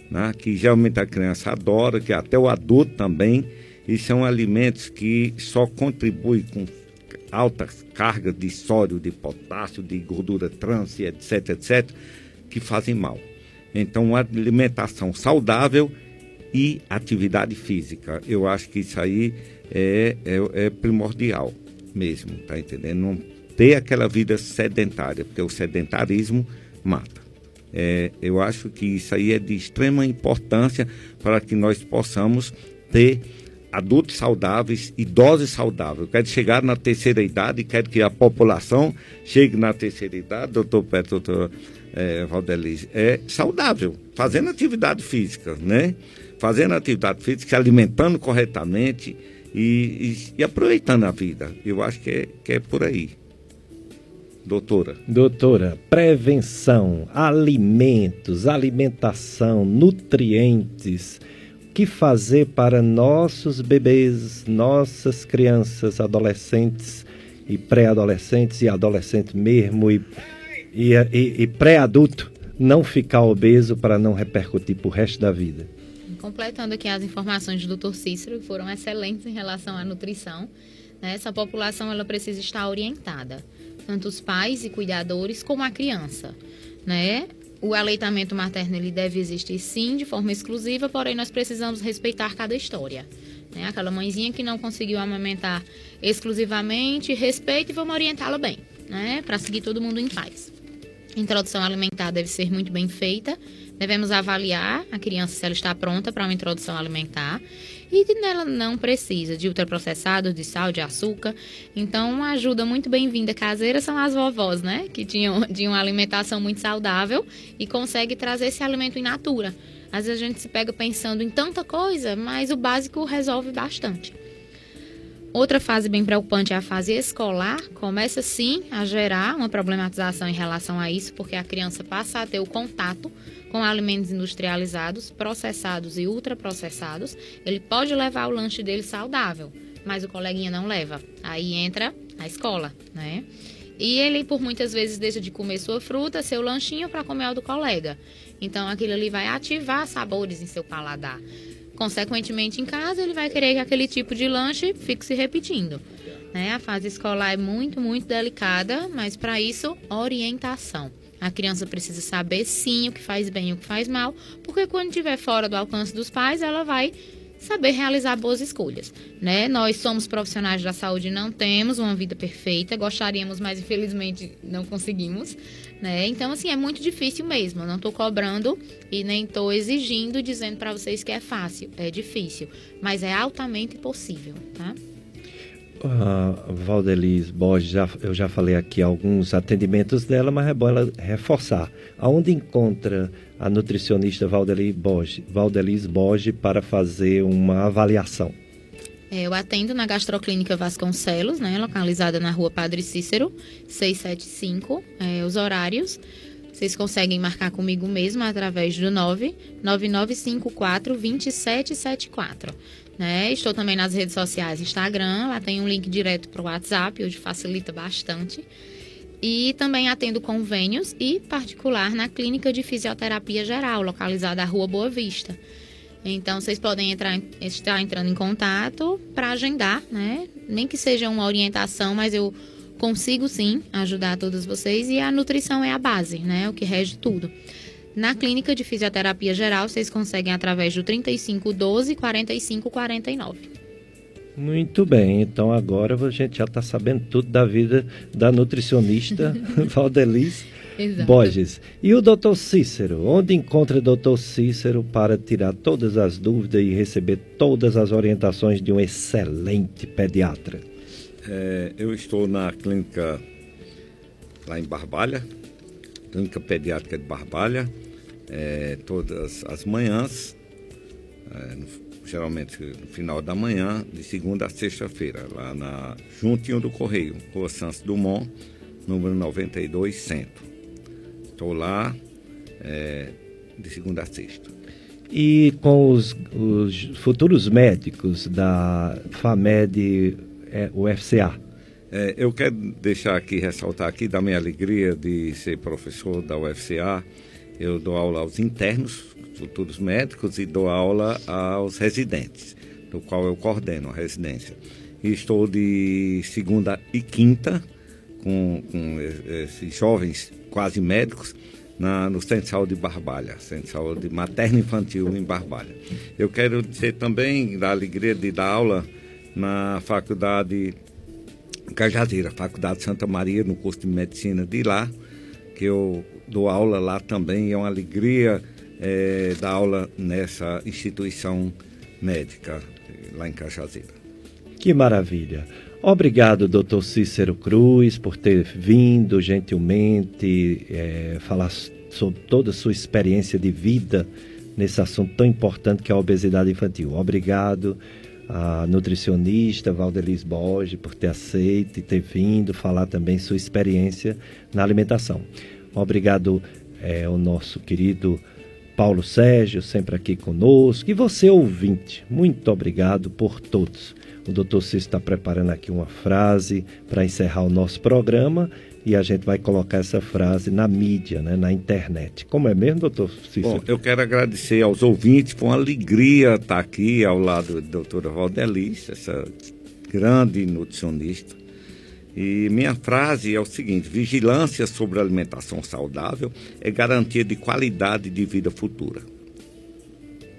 né? que geralmente a criança adora, que até o adulto também, e são alimentos que só contribuem com altas cargas de sódio, de potássio, de gordura trans, etc, etc, que fazem mal. Então, uma alimentação saudável e atividade física. Eu acho que isso aí é, é, é primordial mesmo, tá entendendo? Não ter aquela vida sedentária, porque o sedentarismo mata. É, eu acho que isso aí é de extrema importância para que nós possamos ter adultos saudáveis, idosos saudáveis. Eu quero chegar na terceira idade quero que a população chegue na terceira idade, doutor Petro, doutor é, Valdelize, é saudável, fazendo atividade física, né? Fazendo atividade física, alimentando corretamente e, e, e aproveitando a vida. Eu acho que é, que é por aí. Doutora. Doutora, prevenção, alimentos, alimentação, nutrientes que fazer para nossos bebês, nossas crianças, adolescentes e pré-adolescentes e adolescentes mesmo e, e, e, e pré-adulto não ficar obeso para não repercutir para o resto da vida? completando aqui as informações do Dr. Cícero, que foram excelentes em relação à nutrição. Né? Essa população ela precisa estar orientada, tanto os pais e cuidadores como a criança. Né? O aleitamento materno ele deve existir sim, de forma exclusiva, porém nós precisamos respeitar cada história. Né? Aquela mãezinha que não conseguiu amamentar exclusivamente, respeite e vamos orientá-la bem, né? para seguir todo mundo em paz. Introdução alimentar deve ser muito bem feita. Devemos avaliar a criança se ela está pronta para uma introdução alimentar e que ela não precisa de ultraprocessados, de sal, de açúcar. Então, uma ajuda muito bem-vinda caseira são as vovós, né? Que tinham, de uma alimentação muito saudável e consegue trazer esse alimento in natura. Às vezes a gente se pega pensando em tanta coisa, mas o básico resolve bastante. Outra fase bem preocupante é a fase escolar. Começa sim a gerar uma problematização em relação a isso, porque a criança passa a ter o contato com alimentos industrializados, processados e ultraprocessados. Ele pode levar o lanche dele saudável, mas o coleguinha não leva. Aí entra a escola, né? E ele, por muitas vezes, deixa de comer sua fruta, seu lanchinho, para comer o do colega. Então, aquilo ali vai ativar sabores em seu paladar. Consequentemente, em casa, ele vai querer que aquele tipo de lanche fique se repetindo. Né? A fase escolar é muito, muito delicada, mas para isso, orientação. A criança precisa saber sim o que faz bem e o que faz mal, porque quando estiver fora do alcance dos pais, ela vai saber realizar boas escolhas, né? Nós somos profissionais da saúde não temos uma vida perfeita, gostaríamos, mas infelizmente não conseguimos, né? Então assim, é muito difícil mesmo. Eu não estou cobrando e nem estou exigindo dizendo para vocês que é fácil, é difícil, mas é altamente possível, tá? Uh, Valdelis Borges, já, eu já falei aqui alguns atendimentos dela, mas é bom ela reforçar. Aonde encontra a nutricionista Valdelis Borges, Valdelis Borges para fazer uma avaliação? É, eu atendo na Gastroclínica Vasconcelos, né, localizada na rua Padre Cícero, 675. É, os horários, vocês conseguem marcar comigo mesmo através do 99954 2774. Né? Estou também nas redes sociais, Instagram, lá tem um link direto para o WhatsApp, hoje facilita bastante. E também atendo convênios e particular na Clínica de Fisioterapia Geral, localizada na Rua Boa Vista. Então, vocês podem entrar, estar entrando em contato para agendar, né? Nem que seja uma orientação, mas eu consigo sim ajudar todos vocês e a nutrição é a base, né? O que rege tudo. Na clínica de fisioterapia geral, vocês conseguem através do 3512 4549. Muito bem, então agora a gente já está sabendo tudo da vida da nutricionista Valdeliz Borges. E o doutor Cícero? Onde encontra o doutor Cícero para tirar todas as dúvidas e receber todas as orientações de um excelente pediatra? É, eu estou na clínica lá em Barbalha, Clínica Pediátrica de Barbalha, é, todas as manhãs, é, no, geralmente no final da manhã, de segunda a sexta-feira, lá na juntinho do Correio, Rua Santos Dumont, número 92, centro. Estou lá é, de segunda a sexta. E com os, os futuros médicos da FAMED é, UFCA, é, eu quero deixar aqui, ressaltar aqui da minha alegria de ser professor da UFCA. Eu dou aula aos internos, futuros médicos, e dou aula aos residentes, do qual eu coordeno a residência. E estou de segunda e quinta com, com esses jovens quase médicos na, no Centro de Saúde de Barbalha, Centro de Saúde Materno Infantil em Barbalha. Eu quero dizer também da alegria de dar aula na Faculdade Cajazeira, Faculdade Santa Maria, no curso de medicina de lá, que eu dou aula lá também. É uma alegria é, dar aula nessa instituição médica lá em Cajazeira. Que maravilha. Obrigado, doutor Cícero Cruz, por ter vindo gentilmente é, falar sobre toda a sua experiência de vida nesse assunto tão importante que é a obesidade infantil. Obrigado a nutricionista Valdeliz Borges por ter aceito e ter vindo falar também sua experiência na alimentação. Obrigado é, ao nosso querido Paulo Sérgio, sempre aqui conosco, e você ouvinte, muito obrigado por todos. O doutor Cícero está preparando aqui uma frase para encerrar o nosso programa e a gente vai colocar essa frase na mídia, né, na internet. Como é mesmo, doutor Cícero? Bom, eu quero agradecer aos ouvintes, foi uma alegria estar aqui ao lado da doutora Valdelice, essa grande nutricionista. E minha frase é o seguinte: vigilância sobre alimentação saudável é garantia de qualidade de vida futura.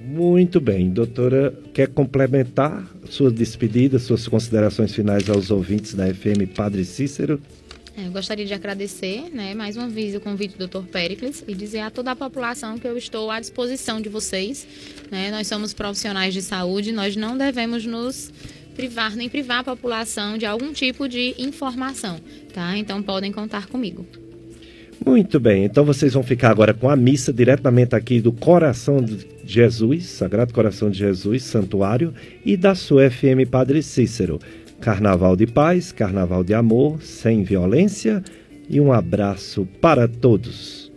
Muito bem, doutora, quer complementar suas despedidas, suas considerações finais aos ouvintes da FM Padre Cícero? É, eu gostaria de agradecer, né, mais uma vez o convite do Dr. Pericles e dizer a toda a população que eu estou à disposição de vocês. Né? Nós somos profissionais de saúde, nós não devemos nos privar nem privar a população de algum tipo de informação, tá? Então podem contar comigo. Muito bem, então vocês vão ficar agora com a missa diretamente aqui do Coração de Jesus, Sagrado Coração de Jesus, Santuário, e da sua FM Padre Cícero. Carnaval de paz, carnaval de amor, sem violência e um abraço para todos.